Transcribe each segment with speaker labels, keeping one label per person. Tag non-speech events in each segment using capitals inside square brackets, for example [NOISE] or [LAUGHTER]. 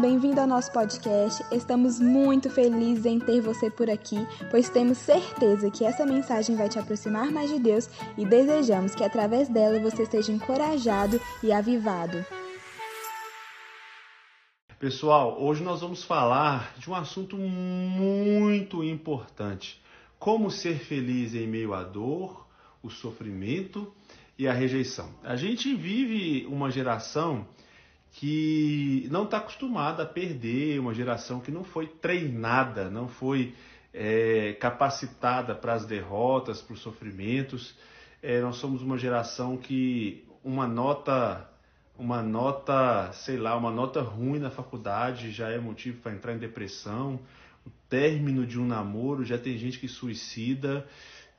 Speaker 1: Bem-vindo ao nosso podcast. Estamos muito felizes em ter você por aqui, pois temos certeza que essa mensagem vai te aproximar mais de Deus e desejamos que através dela você seja encorajado e avivado.
Speaker 2: Pessoal, hoje nós vamos falar de um assunto muito importante: como ser feliz em meio à dor, o sofrimento e a rejeição. A gente vive uma geração que não está acostumada a perder, uma geração que não foi treinada, não foi é, capacitada para as derrotas, para os sofrimentos. É, nós somos uma geração que uma nota, uma nota, sei lá, uma nota ruim na faculdade já é motivo para entrar em depressão. O término de um namoro já tem gente que suicida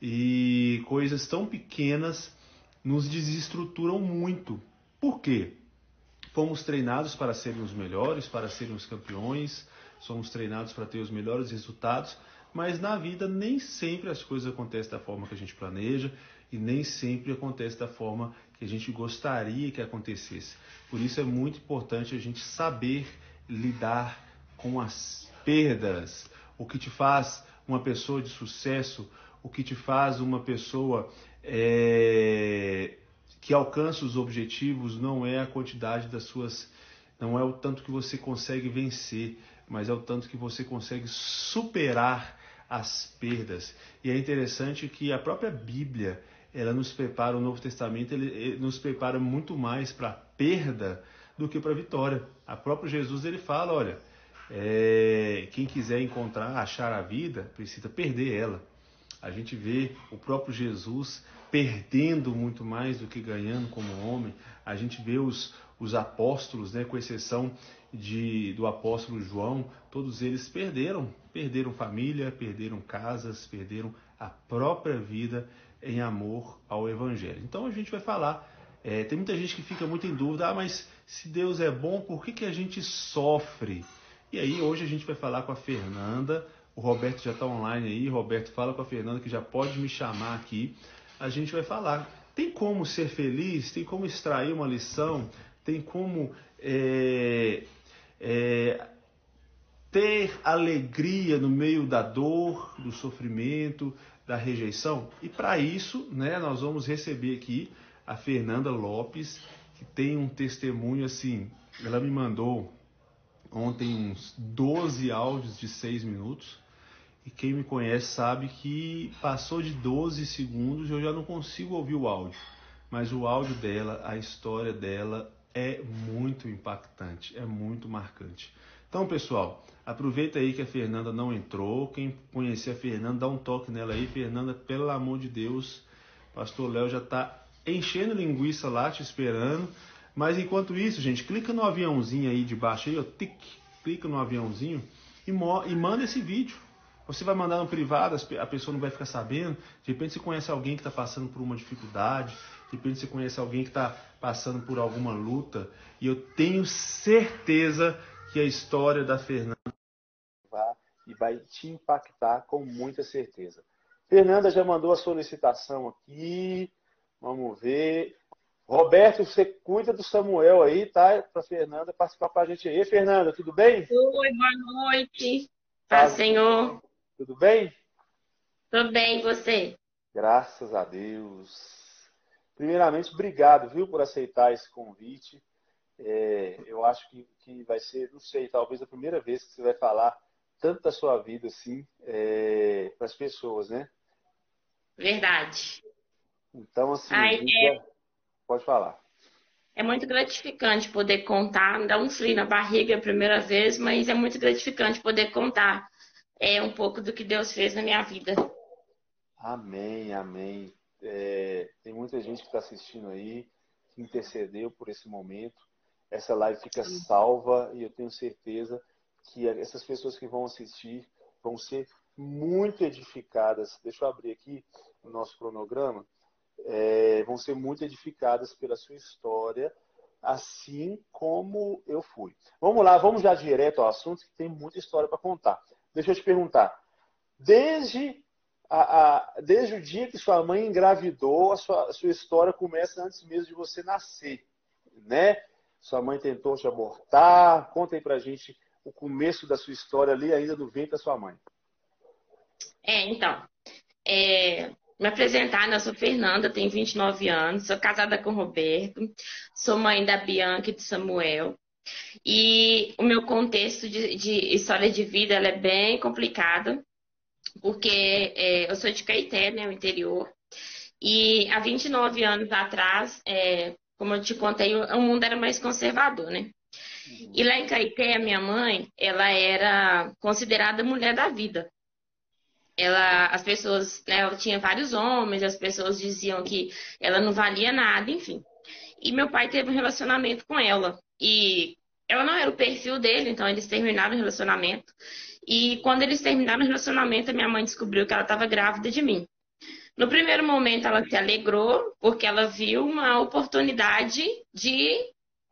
Speaker 2: e coisas tão pequenas nos desestruturam muito. Por quê? Fomos treinados para serem os melhores, para serem os campeões, somos treinados para ter os melhores resultados, mas na vida nem sempre as coisas acontecem da forma que a gente planeja e nem sempre acontece da forma que a gente gostaria que acontecesse. Por isso é muito importante a gente saber lidar com as perdas, o que te faz uma pessoa de sucesso, o que te faz uma pessoa é, que alcança os objetivos não é a quantidade das suas, não é o tanto que você consegue vencer, mas é o tanto que você consegue superar as perdas. E é interessante que a própria Bíblia, ela nos prepara, o Novo Testamento, ele, ele nos prepara muito mais para a perda do que para a vitória. A próprio Jesus ele fala, olha, é, quem quiser encontrar, achar a vida, precisa perder ela. A gente vê o próprio Jesus perdendo muito mais do que ganhando como homem. A gente vê os, os apóstolos, né, com exceção de, do apóstolo João, todos eles perderam. Perderam família, perderam casas, perderam a própria vida em amor ao Evangelho. Então a gente vai falar. É, tem muita gente que fica muito em dúvida, ah, mas se Deus é bom, por que, que a gente sofre? E aí hoje a gente vai falar com a Fernanda. O Roberto já está online aí. Roberto, fala com a Fernanda que já pode me chamar aqui a gente vai falar. Tem como ser feliz? Tem como extrair uma lição? Tem como é, é, ter alegria no meio da dor, do sofrimento, da rejeição? E para isso, né, nós vamos receber aqui a Fernanda Lopes, que tem um testemunho assim. Ela me mandou ontem uns 12 áudios de 6 minutos e quem me conhece sabe que passou de 12 segundos eu já não consigo ouvir o áudio. Mas o áudio dela, a história dela é muito impactante, é muito marcante. Então, pessoal, aproveita aí que a Fernanda não entrou. Quem conhecer a Fernanda, dá um toque nela aí. Fernanda, pelo amor de Deus, Pastor Léo já está enchendo linguiça lá, te esperando. Mas enquanto isso, gente, clica no aviãozinho aí de baixo aí, ó, tic, clica no aviãozinho e, e manda esse vídeo você vai mandar no privado, a pessoa não vai ficar sabendo. De repente você conhece alguém que está passando por uma dificuldade. De repente você conhece alguém que está passando por alguma luta. E eu tenho certeza que a história da Fernanda
Speaker 3: e vai te impactar com muita certeza. Fernanda já mandou a solicitação aqui. Vamos ver. Roberto, você cuida do Samuel aí, tá? Para Fernanda participar com a gente aí. Fernanda, tudo bem?
Speaker 4: Oi, boa noite. Paz, Senhor.
Speaker 3: Tudo bem?
Speaker 4: Tudo bem, você?
Speaker 3: Graças a Deus. Primeiramente, obrigado, viu, por aceitar esse convite. É, eu acho que, que vai ser, não sei, talvez a primeira vez que você vai falar tanto da sua vida assim é, para as pessoas, né?
Speaker 4: Verdade.
Speaker 3: Então, assim, Ai, é... pode falar.
Speaker 4: É muito gratificante poder contar, dá um frio na barriga a primeira vez, mas é muito gratificante poder contar é um pouco do que Deus fez na minha vida.
Speaker 3: Amém, amém. É, tem muita gente que está assistindo aí, que intercedeu por esse momento. Essa live fica salva e eu tenho certeza que essas pessoas que vão assistir vão ser muito edificadas. Deixa eu abrir aqui o nosso cronograma. É, vão ser muito edificadas pela sua história, assim como eu fui. Vamos lá, vamos já direto ao assunto, que tem muita história para contar. Deixa eu te perguntar. Desde, a, a, desde o dia que sua mãe engravidou, a sua, a sua história começa antes mesmo de você nascer, né?
Speaker 2: Sua mãe tentou te abortar? Conta aí pra gente o começo da sua história ali, ainda no ventre da sua mãe.
Speaker 4: É, então. É, me apresentar, né? eu sou Fernanda, tenho 29 anos, sou casada com Roberto, sou mãe da Bianca e do Samuel. E o meu contexto de, de história de vida é bem complicada, porque é, eu sou de Caeté, né, o interior, e há 29 anos atrás, é, como eu te contei, o mundo era mais conservador, né? E lá em Caeté, a minha mãe, ela era considerada mulher da vida. Ela, as pessoas, né, ela tinha vários homens, as pessoas diziam que ela não valia nada, enfim. E meu pai teve um relacionamento com ela. E ela não era o perfil dele, então eles terminaram o relacionamento. E quando eles terminaram o relacionamento, a minha mãe descobriu que ela estava grávida de mim. No primeiro momento, ela se alegrou, porque ela viu uma oportunidade de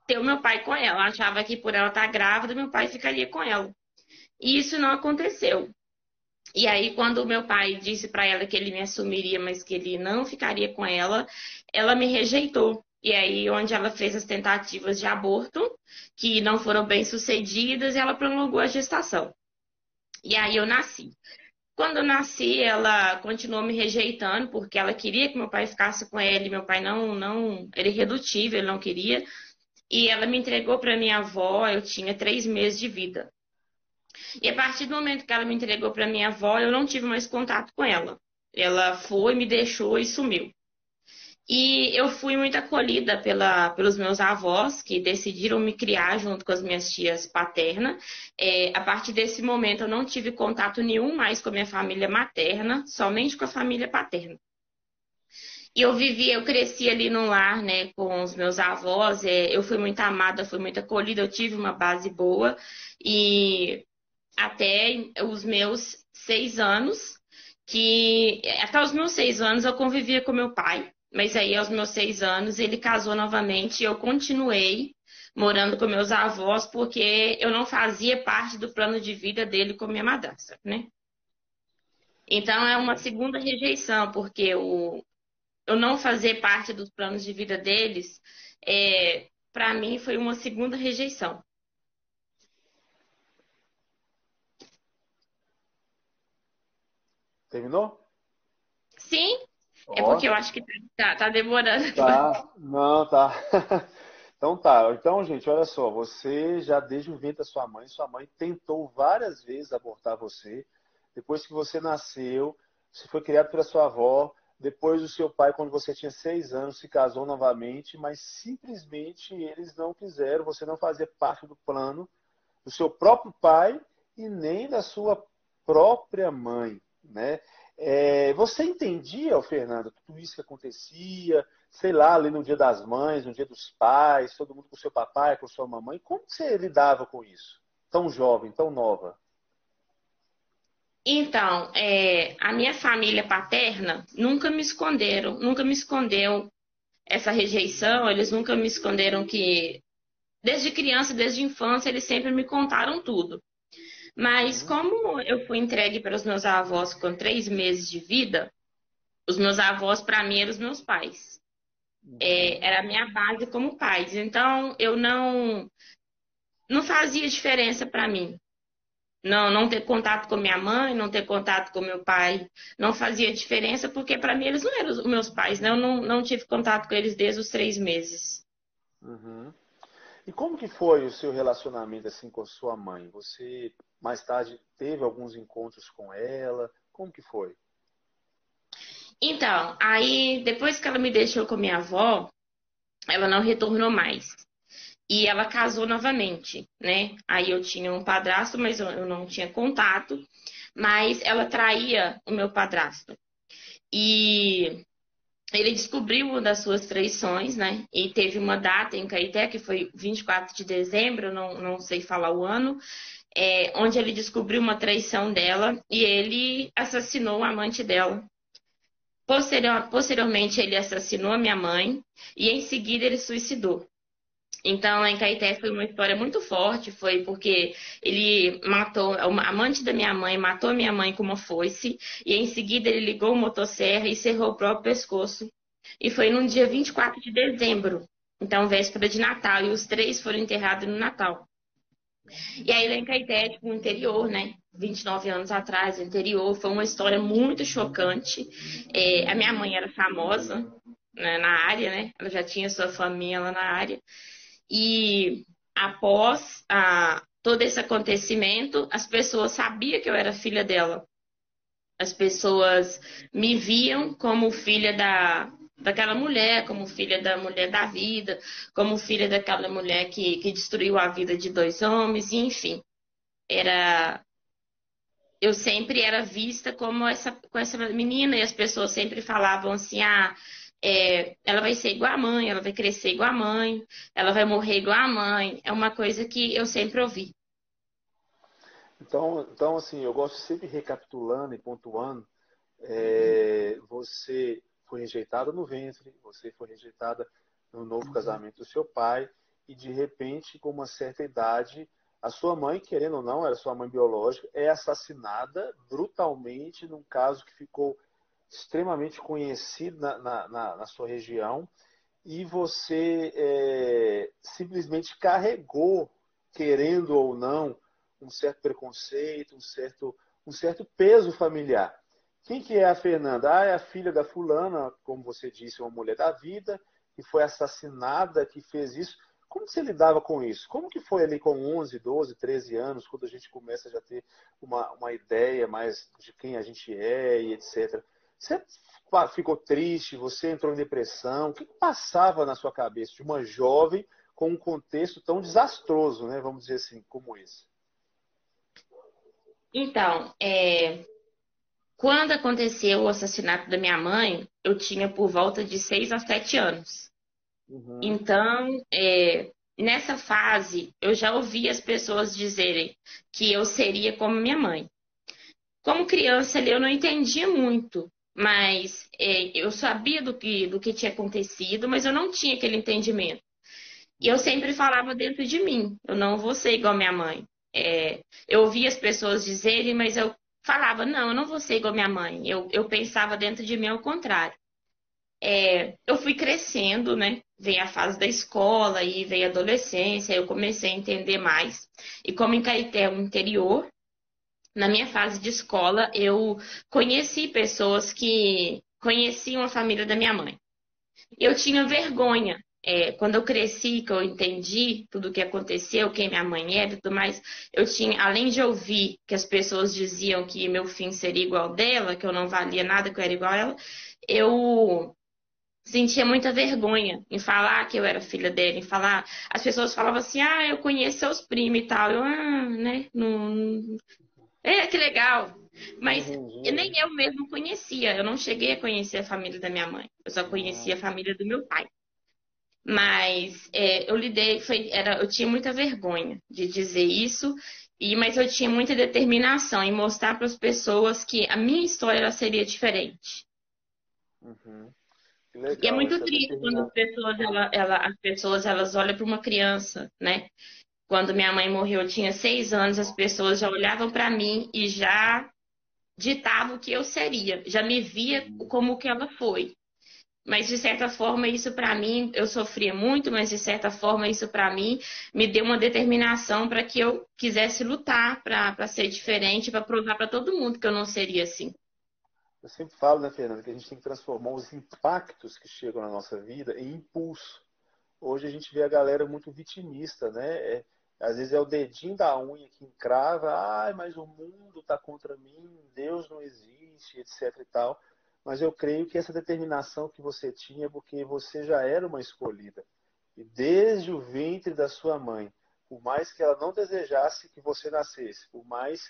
Speaker 4: ter o meu pai com ela. Ela achava que por ela estar grávida, meu pai ficaria com ela. E isso não aconteceu. E aí, quando o meu pai disse para ela que ele me assumiria, mas que ele não ficaria com ela, ela me rejeitou. E aí, onde ela fez as tentativas de aborto, que não foram bem sucedidas, e ela prolongou a gestação. E aí eu nasci. Quando eu nasci, ela continuou me rejeitando, porque ela queria que meu pai ficasse com ele. Meu pai não, não, é irredutível, ele não queria. E ela me entregou para minha avó, eu tinha três meses de vida. E a partir do momento que ela me entregou para minha avó, eu não tive mais contato com ela. Ela foi, me deixou e sumiu. E eu fui muito acolhida pela, pelos meus avós, que decidiram me criar junto com as minhas tias paternas. É, a partir desse momento, eu não tive contato nenhum mais com a minha família materna, somente com a família paterna. E eu vivi, eu cresci ali no lar, né, com os meus avós. É, eu fui muito amada, fui muito acolhida, eu tive uma base boa. E até os meus seis anos, que até os meus seis anos eu convivia com meu pai. Mas aí, aos meus seis anos, ele casou novamente e eu continuei morando com meus avós, porque eu não fazia parte do plano de vida dele com minha madrasta, né? Então, é uma segunda rejeição, porque o, eu não fazer parte dos planos de vida deles, é, para mim, foi uma segunda rejeição.
Speaker 2: Terminou?
Speaker 4: Sim, é porque eu acho que tá, tá demorando.
Speaker 2: Tá, não, tá. [LAUGHS] Então tá. Então, gente, olha só. Você já desde o ventre da sua mãe, sua mãe tentou várias vezes abortar você. Depois que você nasceu, você foi criado pela sua avó. Depois o seu pai, quando você tinha seis anos, se casou novamente, mas simplesmente eles não quiseram. Você não fazia parte do plano do seu próprio pai e nem da sua própria mãe, né? É, você entendia, Fernando, tudo isso que acontecia, sei lá, ali no dia das mães, no dia dos pais, todo mundo com seu papai, com sua mamãe. Como você lidava com isso? Tão jovem, tão nova?
Speaker 4: Então, é, a minha família paterna nunca me esconderam, nunca me escondeu essa rejeição, eles nunca me esconderam que, desde criança, desde infância, eles sempre me contaram tudo. Mas uhum. como eu fui entregue para os meus avós com três meses de vida, os meus avós, para mim, eram os meus pais. É, uhum. era a minha base como pais. Então, eu não, não fazia diferença para mim. Não, não ter contato com minha mãe, não ter contato com meu pai, não fazia diferença, porque para mim eles não eram os meus pais, né? Eu não, não tive contato com eles desde os três meses.
Speaker 2: Uhum. E como que foi o seu relacionamento assim com sua mãe? Você mais tarde teve alguns encontros com ela? Como que foi?
Speaker 4: Então, aí depois que ela me deixou com minha avó, ela não retornou mais. E ela casou novamente, né? Aí eu tinha um padrasto, mas eu não tinha contato. Mas ela traía o meu padrasto. E ele descobriu uma das suas traições, né? E teve uma data em Caeté, que foi 24 de dezembro, não, não sei falar o ano, é, onde ele descobriu uma traição dela e ele assassinou o amante dela. Posterior, posteriormente, ele assassinou a minha mãe e em seguida ele suicidou. Então, em Caeté foi uma história muito forte, foi porque ele matou, a amante da minha mãe matou a minha mãe com uma foice, e em seguida ele ligou o motosserra e cerrou o próprio pescoço. E foi no dia 24 de dezembro Então, véspera de Natal, e os três foram enterrados no Natal. E aí, lá em Caeté, tipo, no interior, né? 29 anos atrás, no interior, foi uma história muito chocante. É, a minha mãe era famosa né, na área, né? Ela já tinha sua família lá na área. E após a, todo esse acontecimento, as pessoas sabiam que eu era filha dela. As pessoas me viam como filha da, daquela mulher, como filha da mulher da vida, como filha daquela mulher que, que destruiu a vida de dois homens, enfim. Era. Eu sempre era vista como essa, com essa menina, e as pessoas sempre falavam assim: ah, é, ela vai ser igual a mãe, ela vai crescer igual a mãe, ela vai morrer igual a mãe. É uma coisa que eu sempre ouvi.
Speaker 2: Então, então assim, eu gosto sempre recapitulando e pontuando. É, você foi rejeitada no ventre, você foi rejeitada no novo uhum. casamento do seu pai, e de repente, com uma certa idade, a sua mãe, querendo ou não, era sua mãe biológica, é assassinada brutalmente num caso que ficou extremamente conhecido na, na, na, na sua região, e você é, simplesmente carregou, querendo ou não, um certo preconceito, um certo, um certo peso familiar. Quem que é a Fernanda? Ah, é a filha da fulana, como você disse, uma mulher da vida, que foi assassinada, que fez isso. Como você lidava com isso? Como que foi ali com 11, 12, 13 anos, quando a gente começa a já ter uma, uma ideia mais de quem a gente é e etc. Você ficou triste? Você entrou em depressão? O que passava na sua cabeça de uma jovem com um contexto tão desastroso, né? Vamos dizer assim, como esse?
Speaker 4: Então, é, quando aconteceu o assassinato da minha mãe, eu tinha por volta de 6 a 7 anos. Uhum. Então, é, nessa fase, eu já ouvi as pessoas dizerem que eu seria como minha mãe. Como criança, eu não entendia muito, mas é, eu sabia do que, do que tinha acontecido, mas eu não tinha aquele entendimento. E eu sempre falava dentro de mim: eu não vou ser igual minha mãe. É, eu ouvia as pessoas dizerem, mas eu falava, não, eu não vou ser igual minha mãe. Eu, eu pensava dentro de mim ao contrário. É, eu fui crescendo, né? Veio a fase da escola e veio a adolescência, eu comecei a entender mais. E como em Caeté, o interior, na minha fase de escola, eu conheci pessoas que conheciam a família da minha mãe. Eu tinha vergonha é, quando eu cresci, que eu entendi tudo o que aconteceu, quem minha mãe era e tudo mais, eu tinha, além de ouvir que as pessoas diziam que meu fim seria igual dela, que eu não valia nada, que eu era igual a ela, eu sentia muita vergonha em falar que eu era filha dela, em falar. As pessoas falavam assim, ah, eu conheço seus primos e tal. Eu, ah, né? Não... É, que legal. Mas nem eu mesmo conhecia. Eu não cheguei a conhecer a família da minha mãe. Eu só conhecia a família do meu pai. Mas é, eu lidei, foi, era, eu tinha muita vergonha de dizer isso, e, mas eu tinha muita determinação em mostrar para as pessoas que a minha história ela seria diferente. Uhum. Legal, e é muito triste quando as pessoas, ela, ela, as pessoas elas olham para uma criança, né? Quando minha mãe morreu, eu tinha seis anos, as pessoas já olhavam para mim e já ditavam o que eu seria, já me via como que ela foi. Mas de certa forma isso para mim, eu sofria muito, mas de certa forma isso para mim me deu uma determinação para que eu quisesse lutar para ser diferente, para provar para todo mundo que eu não seria assim.
Speaker 2: Eu sempre falo, né, Fernanda, que a gente tem que transformar os impactos que chegam na nossa vida em impulso. Hoje a gente vê a galera muito vitimista, né? É, às vezes é o dedinho da unha que encrava, ai, mas o mundo está contra mim, Deus não existe, etc e tal mas eu creio que essa determinação que você tinha, porque você já era uma escolhida. E desde o ventre da sua mãe, por mais que ela não desejasse que você nascesse, por mais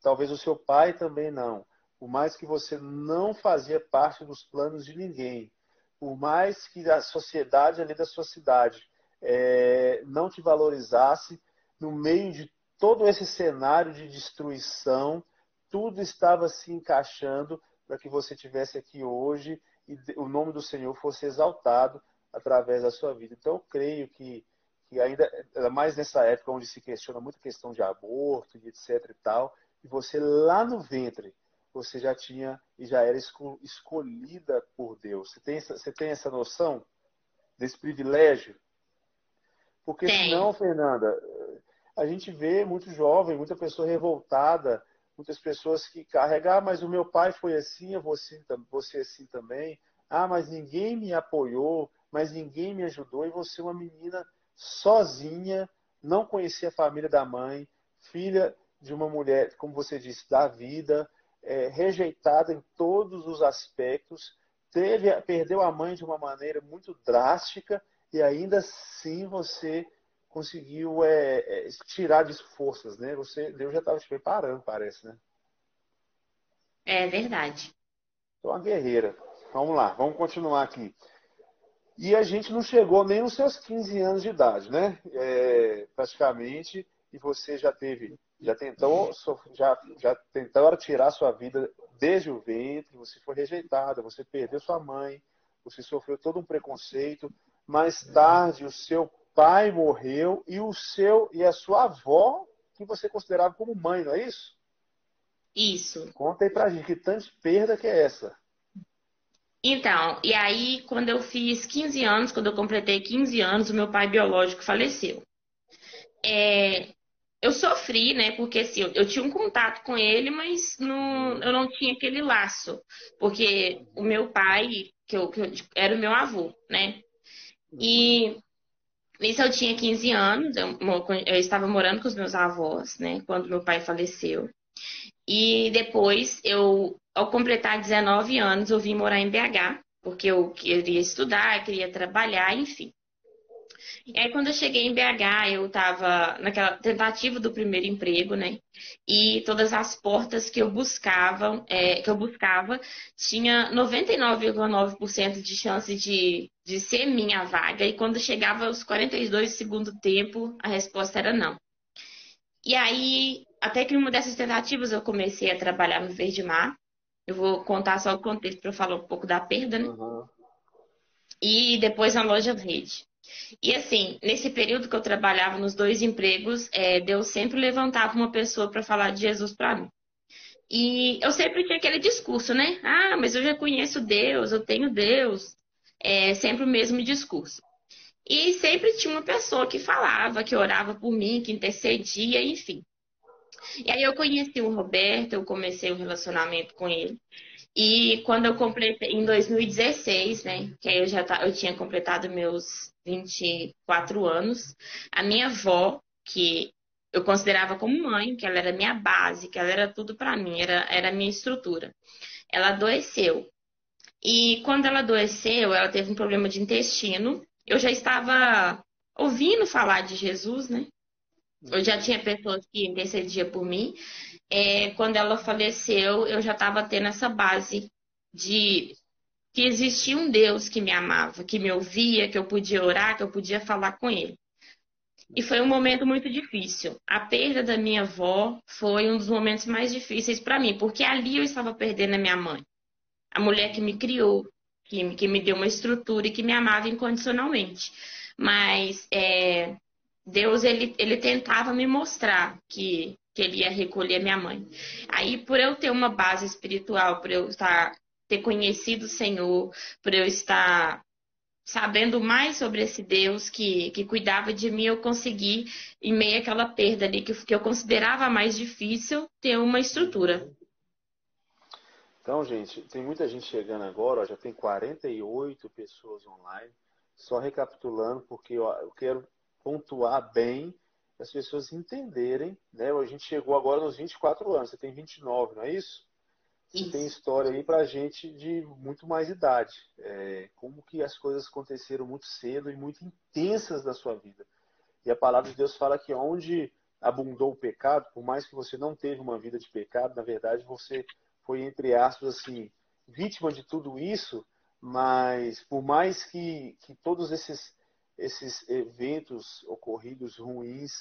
Speaker 2: talvez o seu pai também não, por mais que você não fazia parte dos planos de ninguém, por mais que a sociedade ali da sua cidade é, não te valorizasse, no meio de todo esse cenário de destruição, tudo estava se encaixando para que você tivesse aqui hoje e o nome do Senhor fosse exaltado através da sua vida. Então, eu creio que, que ainda, mais nessa época onde se questiona muita questão de aborto e etc e tal, e você lá no ventre, você já tinha e já era escolhida por Deus. Você tem, você tem essa noção desse privilégio Porque Tem. senão, Fernanda, a gente vê muito jovem, muita pessoa revoltada, muitas pessoas que carregam, ah, mas o meu pai foi assim, eu vou você assim também. Ah, mas ninguém me apoiou, mas ninguém me ajudou. E você, uma menina sozinha, não conhecia a família da mãe, filha de uma mulher, como você disse, da vida, é, rejeitada em todos os aspectos, teve, perdeu a mãe de uma maneira muito drástica e ainda assim você conseguiu é, é, tirar disso forças, né? Você, Deus já estava te preparando, parece, né?
Speaker 4: É verdade.
Speaker 2: Então, uma guerreira. Vamos lá, vamos continuar aqui. E a gente não chegou nem nos seus 15 anos de idade, né? É, praticamente, e você já teve, já tentou, já, já tentaram tirar sua vida desde o ventre, você foi rejeitada, você perdeu sua mãe, você sofreu todo um preconceito. Mais tarde, o seu pai morreu e o seu e a sua avó, que você considerava como mãe, não é isso?
Speaker 4: Isso.
Speaker 2: Conta aí pra gente, que tanta perda que é essa?
Speaker 4: Então, e aí, quando eu fiz 15 anos, quando eu completei 15 anos, o meu pai biológico faleceu. É, eu sofri, né? Porque assim, eu, eu, tinha um contato com ele, mas não, eu não tinha aquele laço. Porque o meu pai, que eu, que eu era o meu avô, né? E nisso eu tinha 15 anos, eu, eu estava morando com os meus avós, né? Quando meu pai faleceu. E depois, eu, ao completar 19 anos, eu vim morar em BH, porque eu queria estudar, queria trabalhar, enfim. E aí, quando eu cheguei em BH, eu estava naquela tentativa do primeiro emprego, né? E todas as portas que eu buscava, é, que eu buscava, tinha 99,9% de chance de, de ser minha vaga. E quando chegava aos 42 segundo tempo, a resposta era não. E aí, até que numa dessas tentativas, eu comecei a trabalhar no Verde Mar. Eu vou contar só o contexto para falar um pouco da perda, né? Uhum. E depois na loja verde. E assim, nesse período que eu trabalhava nos dois empregos, é, Deus sempre levantava uma pessoa para falar de Jesus para mim. E eu sempre tinha aquele discurso, né? Ah, mas eu já conheço Deus, eu tenho Deus. É sempre o mesmo discurso. E sempre tinha uma pessoa que falava, que orava por mim, que intercedia, enfim. E aí eu conheci o Roberto, eu comecei um relacionamento com ele. E quando eu completei, em 2016, né, que aí eu já tá, eu tinha completado meus 24 anos, a minha avó, que eu considerava como mãe, que ela era minha base, que ela era tudo para mim, era, era a minha estrutura. Ela adoeceu. E quando ela adoeceu, ela teve um problema de intestino. Eu já estava ouvindo falar de Jesus, né? Eu já tinha pessoas que intercediam por mim, é, quando ela faleceu, eu já estava tendo essa base de que existia um Deus que me amava, que me ouvia, que eu podia orar, que eu podia falar com ele. E foi um momento muito difícil. A perda da minha avó foi um dos momentos mais difíceis para mim, porque ali eu estava perdendo a minha mãe, a mulher que me criou, que, que me deu uma estrutura e que me amava incondicionalmente. Mas é, Deus ele, ele tentava me mostrar que que ele ia recolher minha mãe. Aí, por eu ter uma base espiritual, por eu estar, ter conhecido o Senhor, por eu estar sabendo mais sobre esse Deus que, que cuidava de mim, eu consegui, em meio àquela perda ali, que, que eu considerava mais difícil, ter uma estrutura.
Speaker 2: Então, gente, tem muita gente chegando agora, ó, já tem 48 pessoas online. Só recapitulando, porque eu quero pontuar bem as pessoas entenderem, né? A gente chegou agora nos 24 anos, você tem 29, não é isso? Você isso. tem história aí pra gente de muito mais idade. É, como que as coisas aconteceram muito cedo e muito intensas na sua vida. E a palavra de Deus fala que onde abundou o pecado, por mais que você não teve uma vida de pecado, na verdade você foi, entre aspas, assim, vítima de tudo isso, mas por mais que, que todos esses esses eventos ocorridos ruins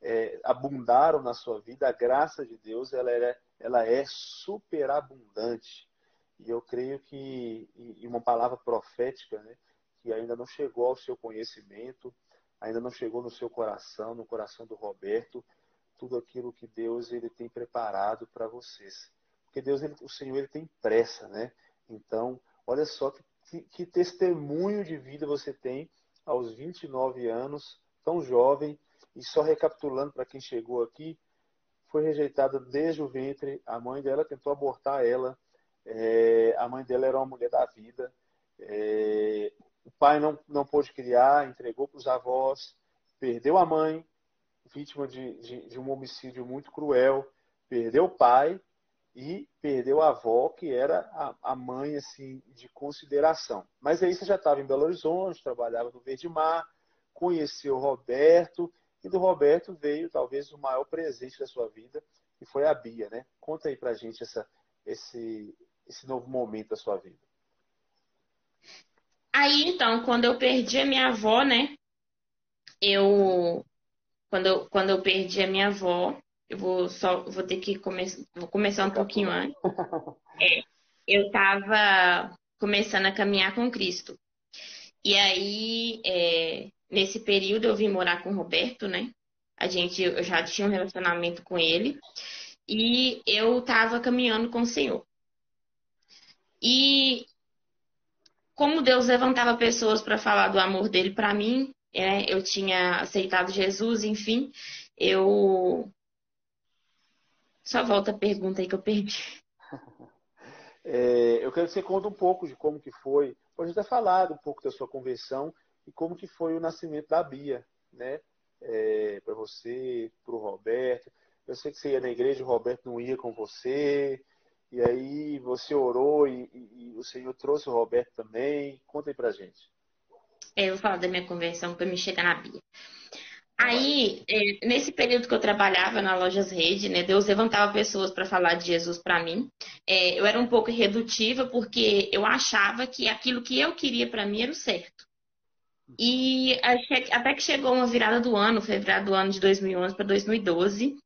Speaker 2: é, abundaram na sua vida, a graça de Deus ela é, ela é superabundante. E eu creio que, e uma palavra profética, né, que ainda não chegou ao seu conhecimento, ainda não chegou no seu coração, no coração do Roberto, tudo aquilo que Deus ele tem preparado para vocês. Porque Deus, ele, o Senhor, ele tem pressa, né? Então, olha só que, que, que testemunho de vida você tem aos 29 anos tão jovem, e só recapitulando para quem chegou aqui, foi rejeitada desde o ventre, a mãe dela tentou abortar ela, é, a mãe dela era uma mulher da vida, é, o pai não, não pôde criar, entregou para os avós, perdeu a mãe, vítima de, de, de um homicídio muito cruel, perdeu o pai e perdeu a avó, que era a, mãe assim de consideração. Mas aí você já estava em Belo Horizonte, trabalhava no Verde Mar, conheceu o Roberto, e do Roberto veio talvez o maior presente da sua vida, que foi a Bia, né? Conta aí pra gente essa, esse, esse novo momento da sua vida.
Speaker 4: Aí, então, quando eu perdi a minha avó, né? Eu. Quando eu, quando eu perdi a minha avó, eu vou só vou ter que começar. Vou começar um pouquinho antes. [LAUGHS] É, eu estava começando a caminhar com Cristo. E aí, é, nesse período, eu vim morar com o Roberto, né? A gente, eu já tinha um relacionamento com ele. E eu estava caminhando com o Senhor. E como Deus levantava pessoas para falar do amor dele para mim, é, eu tinha aceitado Jesus, enfim, eu. Só volta a pergunta aí que eu perdi. [LAUGHS]
Speaker 2: É, eu quero que você conte um pouco de como que foi. Pode ter falado um pouco da sua conversão e como que foi o nascimento da Bia, né? É, para você, para o Roberto. Eu sei que você ia na igreja, o Roberto não ia com você. E aí você orou e, e, e o Senhor trouxe o Roberto também. Conta aí pra gente.
Speaker 4: É, eu vou falar da minha conversão para me chegar na Bia. Aí, é, nesse período que eu trabalhava na Lojas Rede, né, Deus levantava pessoas para falar de Jesus para mim. É, eu era um pouco redutiva porque eu achava que aquilo que eu queria para mim era o certo. E até que chegou uma virada do ano, virada do ano de 2011 para 2012,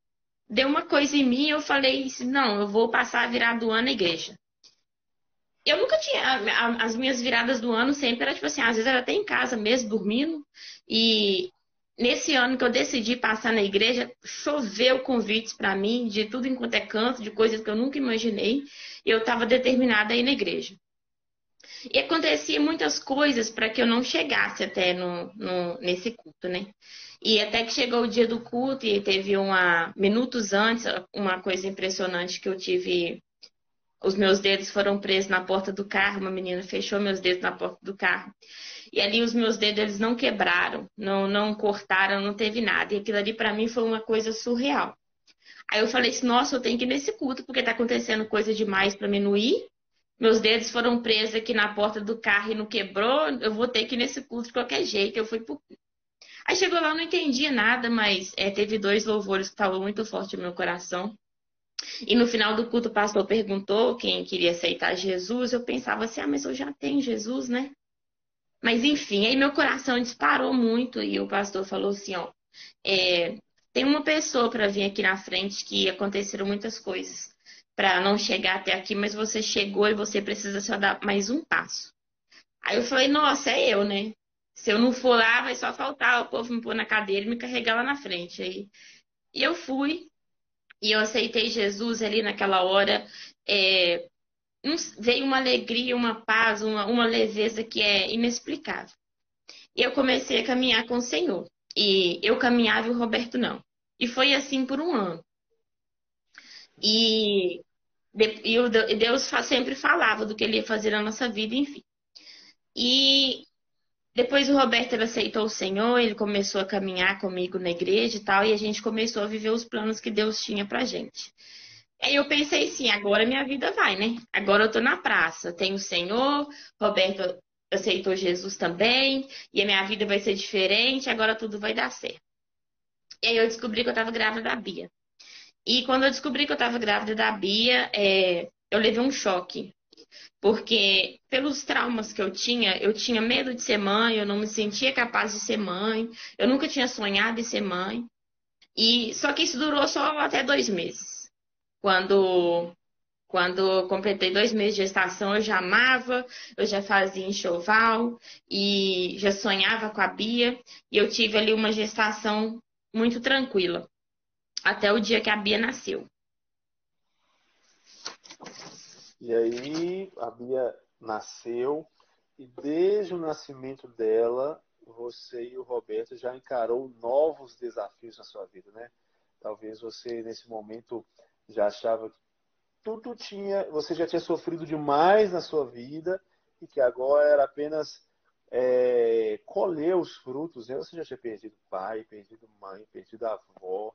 Speaker 4: deu uma coisa em mim, eu falei, não, eu vou passar a virada do ano na igreja. Eu nunca tinha, as minhas viradas do ano sempre era tipo assim, às vezes era até em casa mesmo, dormindo, e nesse ano que eu decidi passar na igreja, choveu convites para mim de tudo enquanto é canto, de coisas que eu nunca imaginei, e eu estava determinada a ir na igreja. E acontecia muitas coisas para que eu não chegasse até no, no, nesse culto, né? E até que chegou o dia do culto e teve uma minutos antes uma coisa impressionante que eu tive os meus dedos foram presos na porta do carro, uma menina fechou meus dedos na porta do carro. E ali os meus dedos eles não quebraram, não não cortaram, não teve nada. E aquilo ali para mim foi uma coisa surreal. Aí eu falei assim, nossa, eu tenho que ir nesse culto porque tá acontecendo coisa demais para mim não ir. Meus dedos foram presos aqui na porta do carro e não quebrou. Eu vou ter que ir nesse culto de qualquer jeito. Eu fui pro Aí chegou lá, eu não entendia nada, mas é, teve dois louvores que estavam muito forte no meu coração. E no final do culto, o pastor perguntou quem queria aceitar Jesus. Eu pensava assim, ah, mas eu já tenho Jesus, né? Mas enfim, aí meu coração disparou muito e o pastor falou assim, ó, é, tem uma pessoa para vir aqui na frente que aconteceram muitas coisas para não chegar até aqui, mas você chegou e você precisa só dar mais um passo. Aí eu falei, nossa, é eu, né? Se eu não for lá, vai só faltar o povo me pôr na cadeira e me carregar lá na frente. Aí, e eu fui, e eu aceitei Jesus ali naquela hora. É, veio uma alegria, uma paz, uma, uma leveza que é inexplicável. E eu comecei a caminhar com o Senhor. E eu caminhava e o Roberto não. E foi assim por um ano. E, e Deus sempre falava do que ele ia fazer na nossa vida, enfim. E depois o Roberto aceitou o Senhor, ele começou a caminhar comigo na igreja e tal, e a gente começou a viver os planos que Deus tinha pra gente. Aí eu pensei assim, agora minha vida vai, né? Agora eu tô na praça, tenho o Senhor, Roberto aceitou Jesus também, e a minha vida vai ser diferente, agora tudo vai dar certo. E aí eu descobri que eu tava grávida da Bia. E quando eu descobri que eu tava grávida da Bia, é, eu levei um choque. Porque pelos traumas que eu tinha, eu tinha medo de ser mãe, eu não me sentia capaz de ser mãe, eu nunca tinha sonhado em ser mãe. E só que isso durou só até dois meses. Quando quando completei dois meses de gestação, eu já amava, eu já fazia enxoval e já sonhava com a Bia. E eu tive ali uma gestação muito tranquila, até o dia que a Bia nasceu.
Speaker 2: E aí a Bia nasceu e desde o nascimento dela você e o Roberto já encarou novos desafios na sua vida, né? Talvez você nesse momento já achava que tudo tinha, você já tinha sofrido demais na sua vida e que agora era apenas é, colher os frutos. Né? Você já tinha perdido pai, perdido mãe, perdido avó,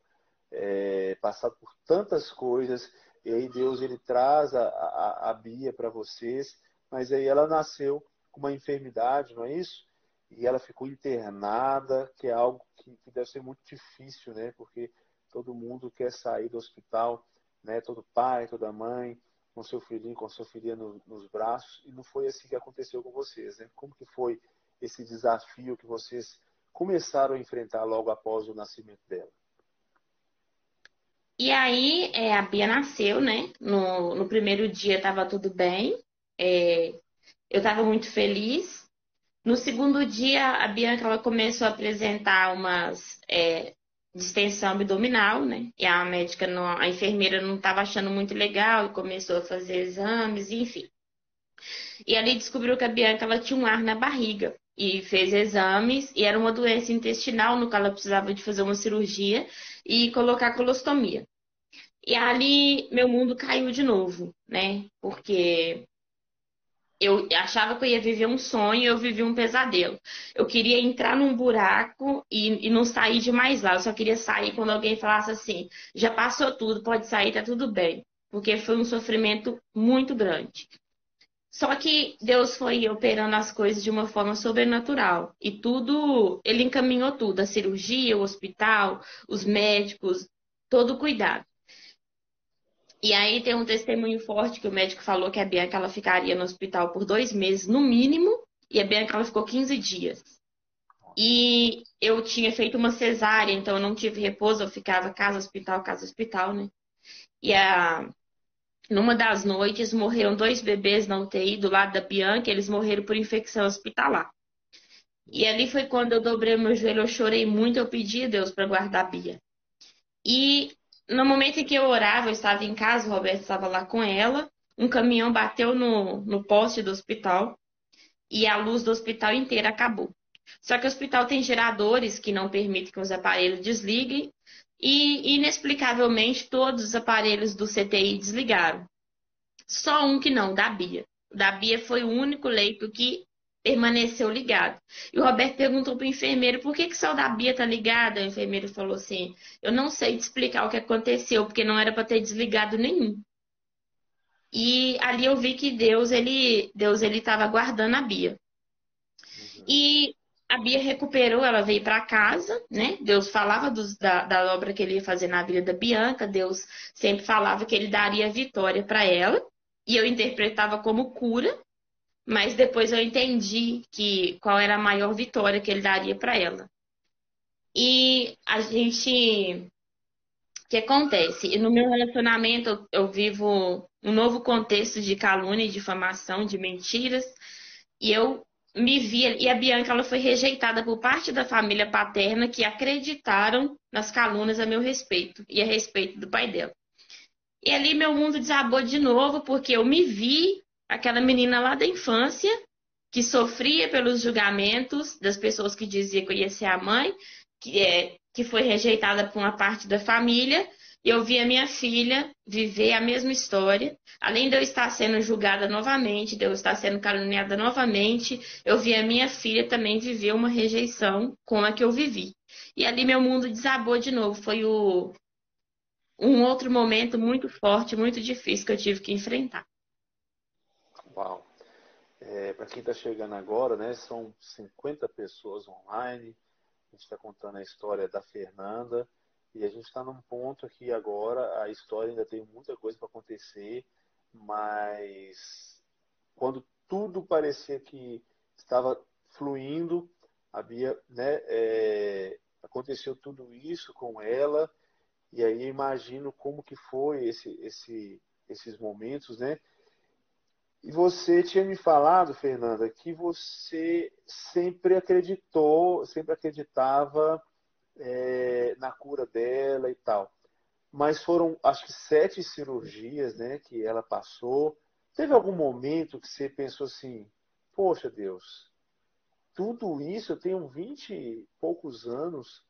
Speaker 2: é, passado por tantas coisas. E aí Deus ele traz a, a, a Bia para vocês, mas aí ela nasceu com uma enfermidade, não é isso? E ela ficou internada, que é algo que, que deve ser muito difícil, né? Porque todo mundo quer sair do hospital, né? Todo pai, toda mãe, com seu filhinho, com sua filha no, nos braços, e não foi assim que aconteceu com vocês, né? Como que foi esse desafio que vocês começaram a enfrentar logo após o nascimento dela?
Speaker 4: E aí, é, a Bia nasceu, né? No, no primeiro dia estava tudo bem. É, eu estava muito feliz. No segundo dia, a Bianca ela começou a apresentar umas é, distensão abdominal, né? E a médica, não, a enfermeira não estava achando muito legal e começou a fazer exames, enfim. E ali descobriu que a Bianca ela tinha um ar na barriga e fez exames e era uma doença intestinal no qual ela precisava de fazer uma cirurgia e colocar colostomia. E ali meu mundo caiu de novo, né? Porque eu achava que eu ia viver um sonho, eu vivi um pesadelo. Eu queria entrar num buraco e, e, não sair de mais lá. Eu só queria sair quando alguém falasse assim: já passou tudo, pode sair, tá tudo bem. Porque foi um sofrimento muito grande. Só que Deus foi operando as coisas de uma forma sobrenatural. E tudo, ele encaminhou tudo: a cirurgia, o hospital, os médicos, todo o cuidado. E aí tem um testemunho forte que o médico falou que a Bianca ela ficaria no hospital por dois meses, no mínimo, e a Bianca ela ficou 15 dias. E eu tinha feito uma cesárea, então eu não tive repouso, eu ficava casa hospital, casa hospital, né? E a... numa das noites morreram dois bebês na UTI do lado da Bianca, eles morreram por infecção hospitalar. E ali foi quando eu dobrei meu joelho, eu chorei muito, eu pedi a Deus para guardar a Bia. E no momento em que eu orava, eu estava em casa, o Roberto estava lá com ela. Um caminhão bateu no, no poste do hospital e a luz do hospital inteira acabou. Só que o hospital tem geradores que não permitem que os aparelhos desliguem e, inexplicavelmente, todos os aparelhos do CTI desligaram. Só um que não, da Bia. O da Bia foi o único leito que permaneceu ligado. E o Roberto perguntou para o enfermeiro por que, que só da Bia tá ligada. O enfermeiro falou assim: Eu não sei te explicar o que aconteceu, porque não era para ter desligado nenhum. E ali eu vi que Deus ele Deus ele estava guardando a Bia. E a Bia recuperou, ela veio para casa, né? Deus falava dos, da, da obra que ele ia fazer na vida da Bianca. Deus sempre falava que ele daria vitória para ela. E eu interpretava como cura, mas depois eu entendi que qual era a maior vitória que ele daria para ela. E a gente. O que acontece? No meu relacionamento, eu vivo um novo contexto de calúnia, de difamação, de mentiras. E eu me via. E a Bianca ela foi rejeitada por parte da família paterna que acreditaram nas calúnias a meu respeito e a respeito do pai dela. E ali meu mundo desabou de novo, porque eu me vi aquela menina lá da infância que sofria pelos julgamentos das pessoas que diziam que eu ia ser a mãe, que, é, que foi rejeitada por uma parte da família, e eu vi a minha filha viver a mesma história. Além de eu estar sendo julgada novamente, de eu estar sendo caluniada novamente, eu vi a minha filha também viver uma rejeição como a que eu vivi. E ali meu mundo desabou de novo. Foi o, um outro momento muito forte, muito difícil que eu tive que enfrentar.
Speaker 2: Uau! É, Para quem está chegando agora, né, são 50 pessoas online. A gente está contando a história da Fernanda. E a gente está num ponto aqui agora, a história ainda tem muita coisa para acontecer, mas quando tudo parecia que estava fluindo, havia, né, é, aconteceu tudo isso com ela, e aí imagino como que foi esse, esse, esses momentos, né? E você tinha me falado, Fernanda, que você sempre acreditou, sempre acreditava é, na cura dela e tal. Mas foram, acho que, sete cirurgias né, que ela passou. Teve algum momento que você pensou assim: Poxa Deus, tudo isso, eu tenho 20 e poucos anos,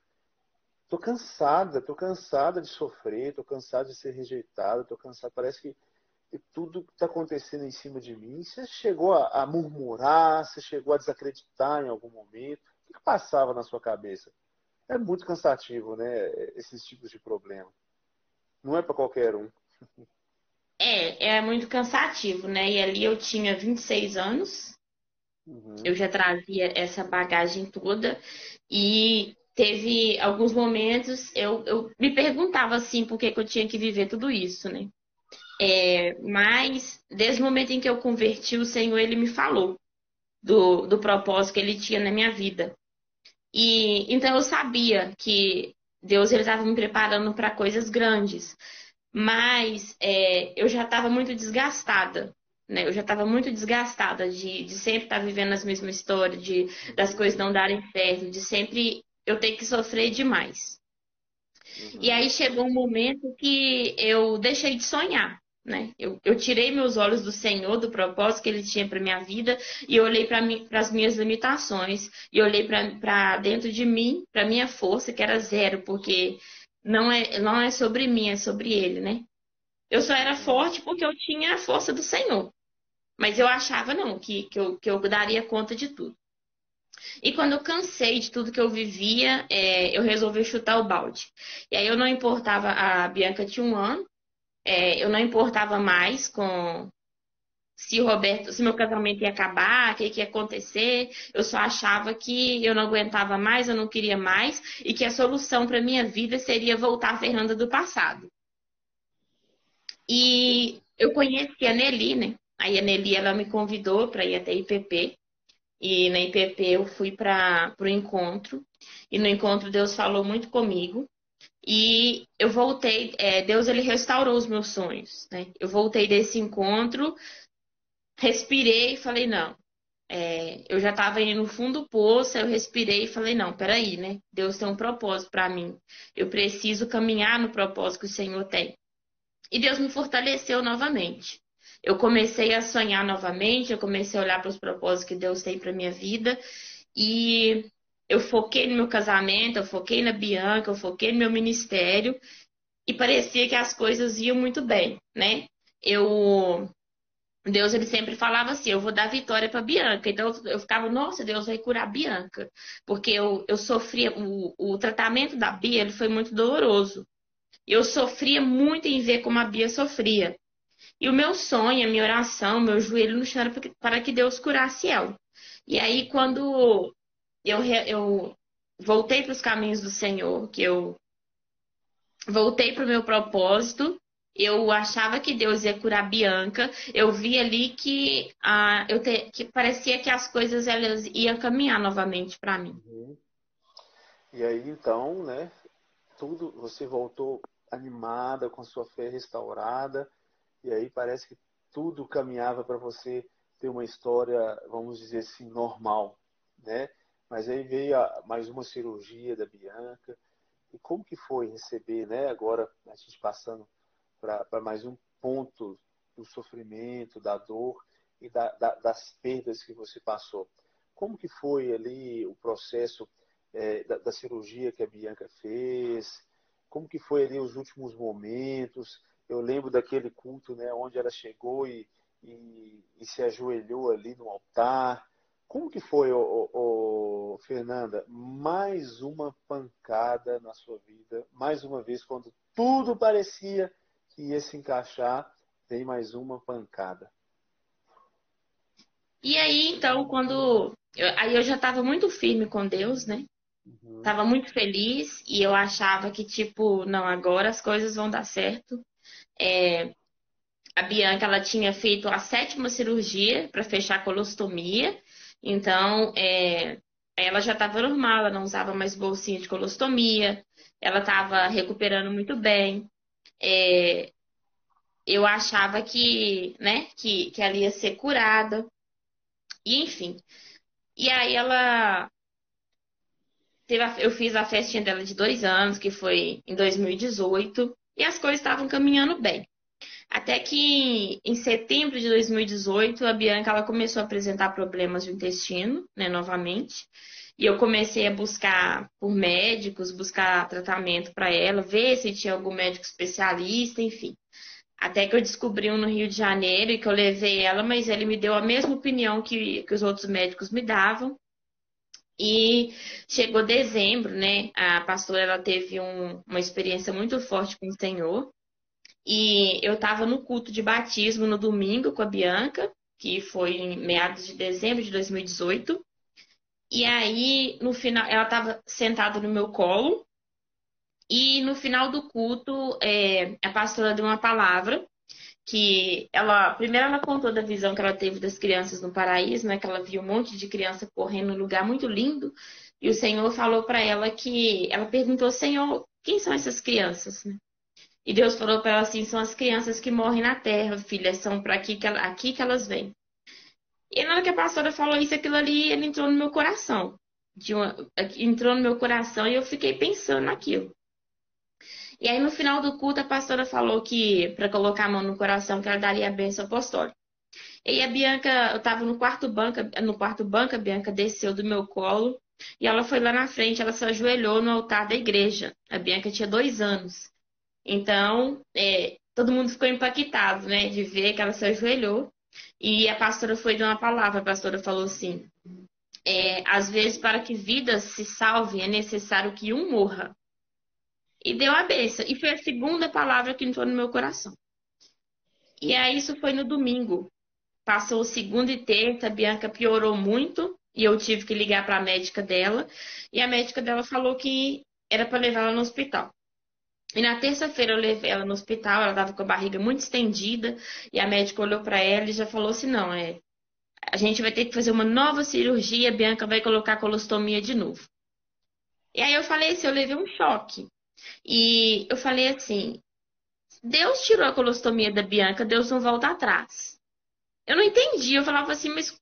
Speaker 2: tô cansada, tô cansada de sofrer, tô cansada de ser rejeitada, tô cansada, parece que tudo está acontecendo em cima de mim. Você chegou a, a, murmurar, você chegou a desacreditar em algum momento? O que, que passava na sua cabeça? É muito cansativo, né? Esses tipos de problema. Não é para qualquer um.
Speaker 4: É, é muito cansativo, né? E ali eu tinha 26 anos. Uhum. Eu já trazia essa bagagem toda. E teve alguns momentos, eu, eu me perguntava assim, por que, que eu tinha que viver tudo isso, né? É, mas, desde o momento em que eu converti, o Senhor, ele me falou do, do propósito que ele tinha na minha vida. E então eu sabia que Deus ele estava me preparando para coisas grandes, mas é, eu já estava muito desgastada, né? Eu já estava muito desgastada de, de sempre estar tá vivendo as mesmas histórias, de das coisas não darem certo, de sempre eu ter que sofrer demais. Uhum. E aí chegou um momento que eu deixei de sonhar. Né? Eu, eu, tirei meus olhos do Senhor, do propósito que Ele tinha para minha vida, e olhei para as minhas limitações, e olhei para dentro de mim, para minha força, que era zero, porque não é, não é sobre mim, é sobre Ele, né? Eu só era forte porque eu tinha a força do Senhor. Mas eu achava, não, que, que, eu, que eu daria conta de tudo. E quando eu cansei de tudo que eu vivia, é, eu resolvi chutar o balde. E aí eu não importava, a Bianca tinha um ano, é, eu não importava mais com se o Roberto, se meu casamento ia acabar, o que, que ia acontecer. Eu só achava que eu não aguentava mais, eu não queria mais e que a solução para minha vida seria voltar a Fernanda do passado. E eu conheci a Nelly, né? Aí a Nelly ela me convidou para ir até IPP. E na IPP eu fui para o encontro. E no encontro Deus falou muito comigo. E eu voltei, é, Deus ele restaurou os meus sonhos, né? Eu voltei desse encontro, respirei e falei, não, é, eu já estava indo no fundo do poço, eu respirei e falei, não, peraí, né? Deus tem um propósito para mim. Eu preciso caminhar no propósito que o Senhor tem. E Deus me fortaleceu novamente. Eu comecei a sonhar novamente, eu comecei a olhar para os propósitos que Deus tem para minha vida e eu foquei no meu casamento, eu foquei na Bianca, eu foquei no meu ministério e parecia que as coisas iam muito bem, né? Eu Deus ele sempre falava assim, eu vou dar vitória para Bianca. Então eu ficava, nossa, Deus vai curar a Bianca, porque eu, eu sofria o, o tratamento da Bia, ele foi muito doloroso. Eu sofria muito em ver como a Bia sofria. E o meu sonho, a minha oração, meu joelho no chão para que Deus curasse ela. E aí quando eu, eu voltei para os caminhos do Senhor, que eu voltei para o meu propósito. Eu achava que Deus ia curar Bianca. Eu vi ali que, ah, eu te, que parecia que as coisas elas iam caminhar novamente para mim. Uhum.
Speaker 2: E aí então, né? Tudo você voltou animada com sua fé restaurada e aí parece que tudo caminhava para você ter uma história, vamos dizer assim, normal, né? Mas aí veio a, mais uma cirurgia da Bianca. E como que foi receber, né? Agora a gente passando para mais um ponto do sofrimento, da dor e da, da, das perdas que você passou. Como que foi ali o processo é, da, da, cirurgia que a Bianca fez? Como que foi ali os últimos momentos? Eu lembro daquele culto, né, onde ela chegou e, e, e se ajoelhou ali no altar. Como que foi, ô, ô, ô, Fernanda, mais uma pancada na sua vida? Mais uma vez, quando tudo parecia que ia se encaixar, tem mais uma pancada.
Speaker 4: E aí, então, quando. Eu, aí eu já estava muito firme com Deus, né? Uhum. Tava muito feliz e eu achava que, tipo, não, agora as coisas vão dar certo. É, a Bianca, ela tinha feito a sétima cirurgia para fechar a colostomia então, é, ela já estava normal, ela não usava mais bolsinha de colostomia, ela estava recuperando muito bem. É, eu achava que, né, que, que ela ia ser curada. E, enfim. E aí ela. Teve a, eu fiz a festinha dela de dois anos, que foi em 2018, e as coisas estavam caminhando bem. Até que em setembro de 2018, a Bianca ela começou a apresentar problemas de intestino, né, novamente. E eu comecei a buscar por médicos, buscar tratamento para ela, ver se tinha algum médico especialista, enfim. Até que eu descobri um no Rio de Janeiro e que eu levei ela, mas ele me deu a mesma opinião que, que os outros médicos me davam. E chegou dezembro, né? A pastora ela teve um, uma experiência muito forte com o Senhor. E eu estava no culto de batismo no domingo com a Bianca, que foi em meados de dezembro de 2018. E aí, no final, ela estava sentada no meu colo. E no final do culto, é, a pastora deu uma palavra que ela, primeiro ela contou da visão que ela teve das crianças no paraíso, né? Que ela viu um monte de criança correndo num lugar muito lindo. E o Senhor falou para ela que, ela perguntou, Senhor, quem são essas crianças? E Deus falou para ela assim: são as crianças que morrem na terra, filha, são para aqui, que aqui que elas vêm. E na hora que a pastora falou isso, aquilo ali, ele entrou no meu coração. Uma, entrou no meu coração e eu fiquei pensando naquilo. E aí, no final do culto, a pastora falou que, para colocar a mão no coração, que ela daria a bênção apostólica. E a Bianca, eu estava no quarto banco, no quarto banco, a Bianca desceu do meu colo e ela foi lá na frente, ela se ajoelhou no altar da igreja. A Bianca tinha dois anos. Então, é, todo mundo ficou impactado, né, de ver que ela se ajoelhou. E a pastora foi de uma palavra, a pastora falou assim: é, às vezes, para que vidas se salvem, é necessário que um morra. E deu a benção. E foi a segunda palavra que entrou no meu coração. E aí, isso foi no domingo. Passou o segundo e terça, a Bianca piorou muito. E eu tive que ligar para a médica dela. E a médica dela falou que era para levar ela no hospital. E na terça-feira eu levei ela no hospital, ela estava com a barriga muito estendida, e a médica olhou para ela e já falou assim: não, é, a gente vai ter que fazer uma nova cirurgia, a Bianca vai colocar colostomia de novo. E aí eu falei assim, eu levei um choque. E eu falei assim: Deus tirou a colostomia da Bianca, Deus não volta atrás. Eu não entendi, eu falava assim, mas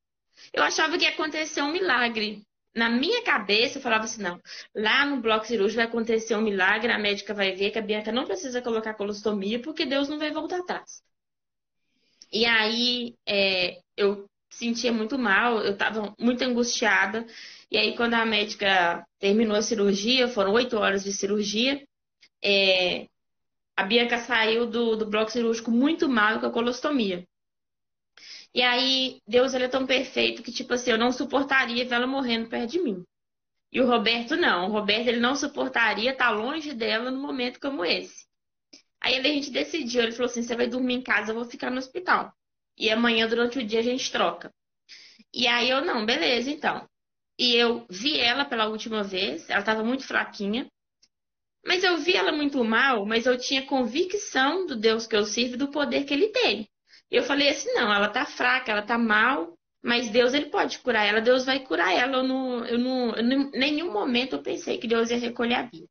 Speaker 4: eu achava que ia acontecer um milagre na minha cabeça, eu falava assim, não, lá no bloco cirúrgico vai acontecer um milagre, a médica vai ver que a Bianca não precisa colocar colostomia, porque Deus não vai voltar atrás. E aí, é, eu sentia muito mal, eu estava muito angustiada, e aí quando a médica terminou a cirurgia, foram oito horas de cirurgia, é, a Bianca saiu do, do bloco cirúrgico muito mal com a colostomia. E aí, Deus ele é tão perfeito que, tipo assim, eu não suportaria ver ela morrendo perto de mim. E o Roberto não. O Roberto ele não suportaria estar longe dela num momento como esse. Aí a gente decidiu, ele falou assim: você vai dormir em casa, eu vou ficar no hospital. E amanhã, durante o dia, a gente troca. E aí eu, não, beleza, então. E eu vi ela pela última vez, ela estava muito fraquinha. Mas eu vi ela muito mal, mas eu tinha convicção do Deus que eu sirvo e do poder que ele tem. Eu falei assim, não, ela tá fraca, ela tá mal, mas Deus ele pode curar ela, Deus vai curar ela. Eu não, eu não, eu nenhum momento eu pensei que Deus ia recolher a vida.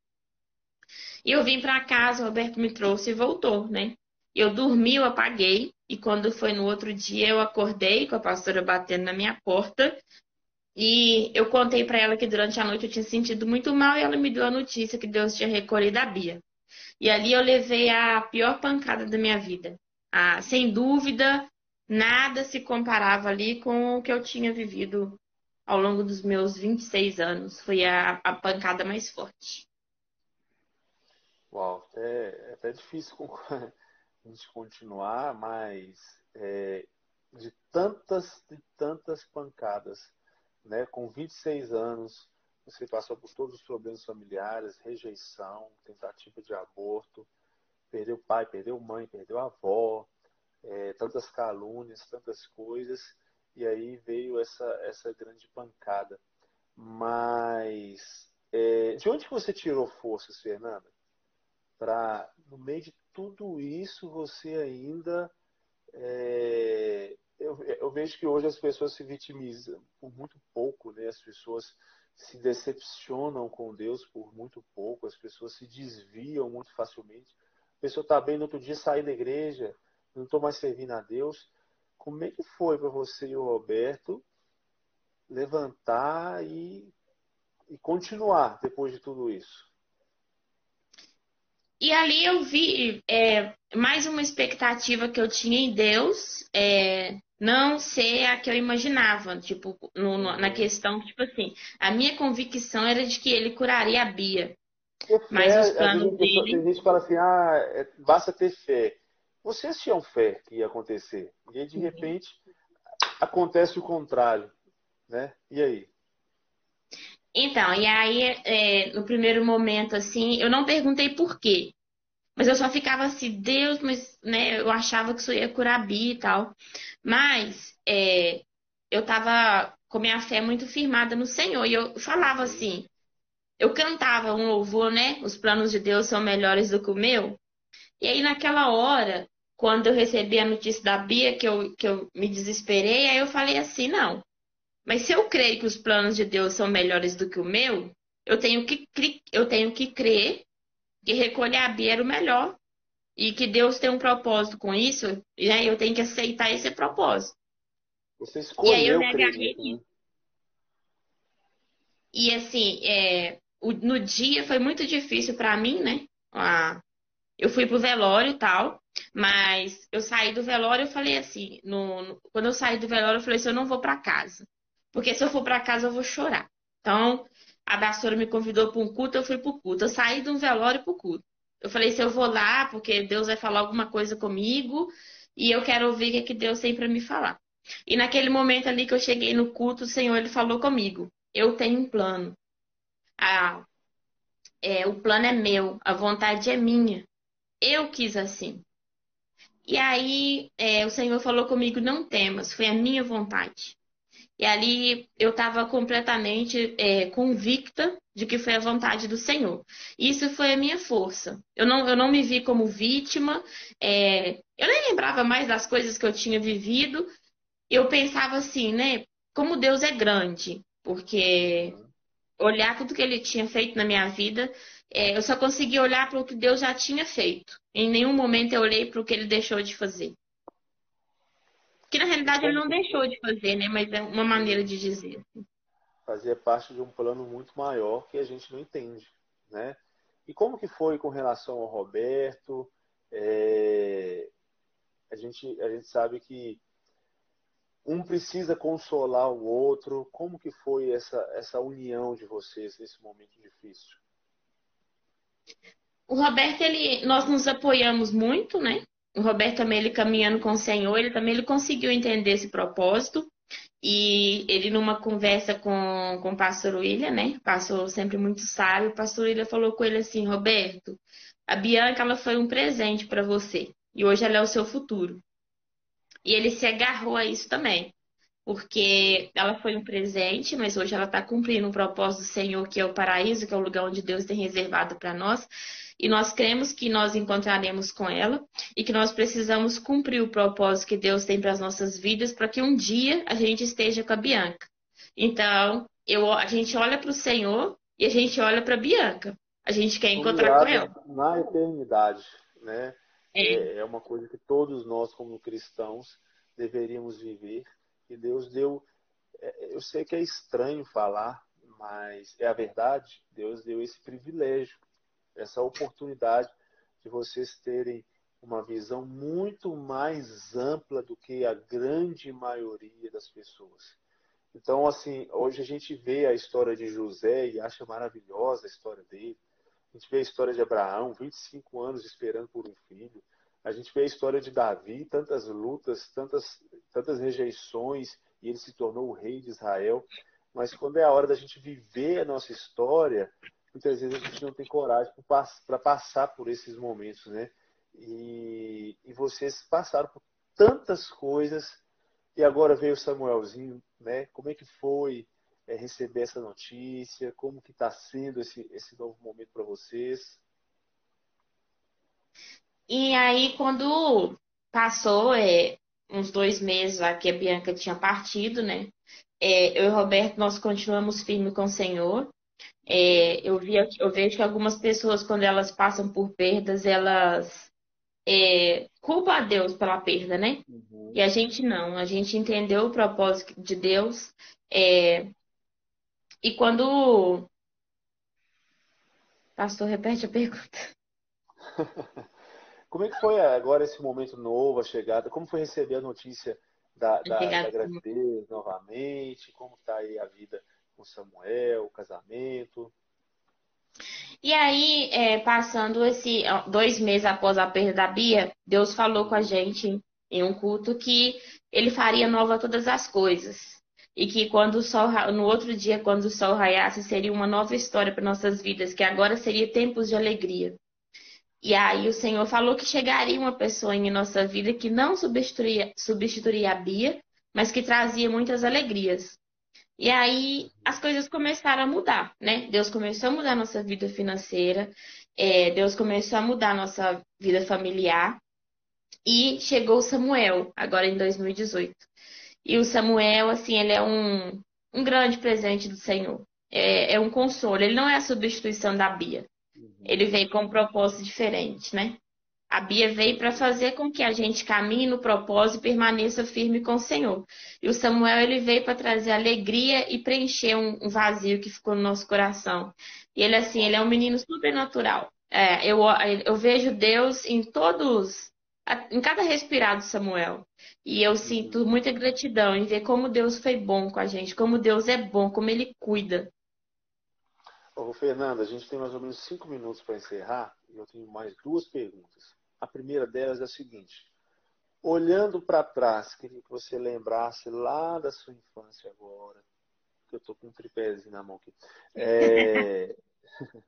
Speaker 4: E eu vim para casa, o Roberto me trouxe e voltou, né? Eu dormi, eu apaguei, e quando foi no outro dia eu acordei com a pastora batendo na minha porta. E eu contei para ela que durante a noite eu tinha sentido muito mal e ela me deu a notícia que Deus tinha recolhido a Bia. E ali eu levei a pior pancada da minha vida ah, sem dúvida, nada se comparava ali com o que eu tinha vivido ao longo dos meus 26 anos. Foi a, a pancada mais forte.
Speaker 2: Uau, é, é até difícil a [LAUGHS] gente continuar, mas é, de tantas e tantas pancadas, né? Com 26 anos, você passou por todos os problemas familiares, rejeição, tentativa de aborto, perdeu pai, perdeu mãe, perdeu avó, é, tantas calúnias, tantas coisas, e aí veio essa, essa grande pancada. Mas é, de onde você tirou forças, Fernanda? Para, no meio de tudo isso, você ainda. É, eu, eu, vejo que hoje as pessoas se vitimizam por muito pouco, né? as pessoas se decepcionam com Deus por muito pouco, as pessoas se desviam muito facilmente a pessoa está bem no outro dia, sair da igreja, não estou mais servindo a Deus. Como é que foi para você e o Roberto levantar e, e continuar depois de tudo isso?
Speaker 4: E ali eu vi é, mais uma expectativa que eu tinha em Deus, é, não ser a que eu imaginava, tipo, no, na questão, tipo assim, a minha convicção era de que ele curaria a Bia. Mas os planos dele...
Speaker 2: Tem gente que fala assim, ah, é, basta ter fé. Vocês tinham fé que ia acontecer. E aí, de repente, acontece o contrário, né? E aí?
Speaker 4: Então, e aí, é, no primeiro momento, assim, eu não perguntei por quê. Mas eu só ficava assim, Deus, mas né, eu achava que isso ia curar a Bia e tal. Mas é, eu tava com minha fé muito firmada no Senhor. E eu falava assim, eu cantava um louvor, né? Os planos de Deus são melhores do que o meu. E aí, naquela hora, quando eu recebi a notícia da Bia, que eu, que eu me desesperei, aí eu falei assim, não. Mas se eu creio que os planos de Deus são melhores do que o meu, eu tenho que, eu tenho que crer que recolher a Bia era o melhor e que Deus tem um propósito com isso, e né, eu tenho que aceitar esse propósito.
Speaker 2: Você escolheu
Speaker 4: e aí eu me agarrei nisso. E assim, é, o, no dia foi muito difícil para mim, né? Ah, eu fui pro velório e tal, mas eu saí do velório e falei assim, no, no, quando eu saí do velório, eu falei assim, eu não vou para casa. Porque se eu for para casa, eu vou chorar. Então, a pastora me convidou para um culto, eu fui para o culto. Eu saí de um velório para o culto. Eu falei, se eu vou lá, porque Deus vai falar alguma coisa comigo e eu quero ouvir o que, é que Deus tem para me falar. E naquele momento ali que eu cheguei no culto, o Senhor ele falou comigo: Eu tenho um plano. Ah, é, o plano é meu, a vontade é minha. Eu quis assim. E aí é, o Senhor falou comigo: Não temas, foi a minha vontade. E ali eu estava completamente é, convicta de que foi a vontade do Senhor. Isso foi a minha força. Eu não, eu não me vi como vítima, é, eu nem lembrava mais das coisas que eu tinha vivido. Eu pensava assim, né? Como Deus é grande, porque olhar tudo que ele tinha feito na minha vida, é, eu só conseguia olhar para o que Deus já tinha feito. Em nenhum momento eu olhei para o que ele deixou de fazer. Que na realidade ele não deixou de fazer, né? Mas é uma maneira de dizer.
Speaker 2: Fazia parte de um plano muito maior que a gente não entende, né? E como que foi com relação ao Roberto? É... A, gente, a gente sabe que um precisa consolar o outro. Como que foi essa, essa união de vocês nesse momento difícil?
Speaker 4: O Roberto, ele, nós nos apoiamos muito, né? o Roberto também ele caminhando com o Senhor, ele também ele conseguiu entender esse propósito. E ele, numa conversa com, com o pastor William, né? Pastor sempre muito sábio, o pastor William falou com ele assim: Roberto, a Bianca ela foi um presente para você e hoje ela é o seu futuro. E ele se agarrou a isso também, porque ela foi um presente, mas hoje ela está cumprindo o propósito do Senhor, que é o paraíso, que é o lugar onde Deus tem reservado para nós e nós cremos que nós encontraremos com ela e que nós precisamos cumprir o propósito que Deus tem para as nossas vidas para que um dia a gente esteja com a Bianca. Então, eu, a gente olha para o Senhor e a gente olha para a Bianca. A gente quer encontrar com ela.
Speaker 2: Na eternidade, né? É. é. uma coisa que todos nós, como cristãos, deveríamos viver. E Deus deu. É, eu sei que é estranho falar, mas é a verdade. Deus deu esse privilégio essa oportunidade de vocês terem uma visão muito mais ampla do que a grande maioria das pessoas. Então, assim, hoje a gente vê a história de José e acha maravilhosa a história dele. A gente vê a história de Abraão, 25 anos esperando por um filho. A gente vê a história de Davi, tantas lutas, tantas, tantas rejeições, e ele se tornou o rei de Israel. Mas quando é a hora da gente viver a nossa história, muitas vezes a gente não tem coragem para passar por esses momentos, né? E, e vocês passaram por tantas coisas e agora veio o Samuelzinho, né? Como é que foi é, receber essa notícia? Como que está sendo esse, esse novo momento para vocês?
Speaker 4: E aí, quando passou é, uns dois meses lá que a Bianca tinha partido, né? É, eu e o Roberto, nós continuamos firmes com o Senhor. É, eu, vi, eu vejo que algumas pessoas, quando elas passam por perdas, elas é, culpam a Deus pela perda, né? Uhum. E a gente não. A gente entendeu o propósito de Deus. É, e quando. Pastor, repete a pergunta. [LAUGHS]
Speaker 2: Como é que foi agora esse momento novo, a chegada? Como foi receber a notícia da, da, da gravidez novamente? Como está aí a vida com Samuel, o casamento?
Speaker 4: E aí, é, passando esse dois meses após a perda da Bia, Deus falou com a gente em um culto que Ele faria nova todas as coisas e que quando o sol no outro dia, quando o sol raiasse, seria uma nova história para nossas vidas, que agora seria tempos de alegria. E aí o Senhor falou que chegaria uma pessoa em nossa vida que não substituiria, substituiria a Bia, mas que trazia muitas alegrias. E aí as coisas começaram a mudar, né? Deus começou a mudar nossa vida financeira, é, Deus começou a mudar nossa vida familiar. E chegou Samuel, agora em 2018. E o Samuel, assim, ele é um, um grande presente do Senhor. É, é um consolo. Ele não é a substituição da Bia. Uhum. Ele veio com um propósito diferente, né? A Bia veio para fazer com que a gente caminhe no propósito e permaneça firme com o Senhor. E o Samuel ele veio para trazer alegria e preencher um, um, vazio que ficou no nosso coração. E ele assim, ele é um menino sobrenatural. É, eu, eu vejo Deus em todos, em cada respirar do Samuel. E eu sinto muita gratidão em ver como Deus foi bom com a gente, como Deus é bom, como Ele cuida.
Speaker 2: Ô, Fernanda, a gente tem mais ou menos cinco minutos para encerrar e eu tenho mais duas perguntas. A primeira delas é a seguinte: olhando para trás, queria que você lembrasse lá da sua infância agora, que eu estou com um tripézinho na mão aqui, é, [LAUGHS]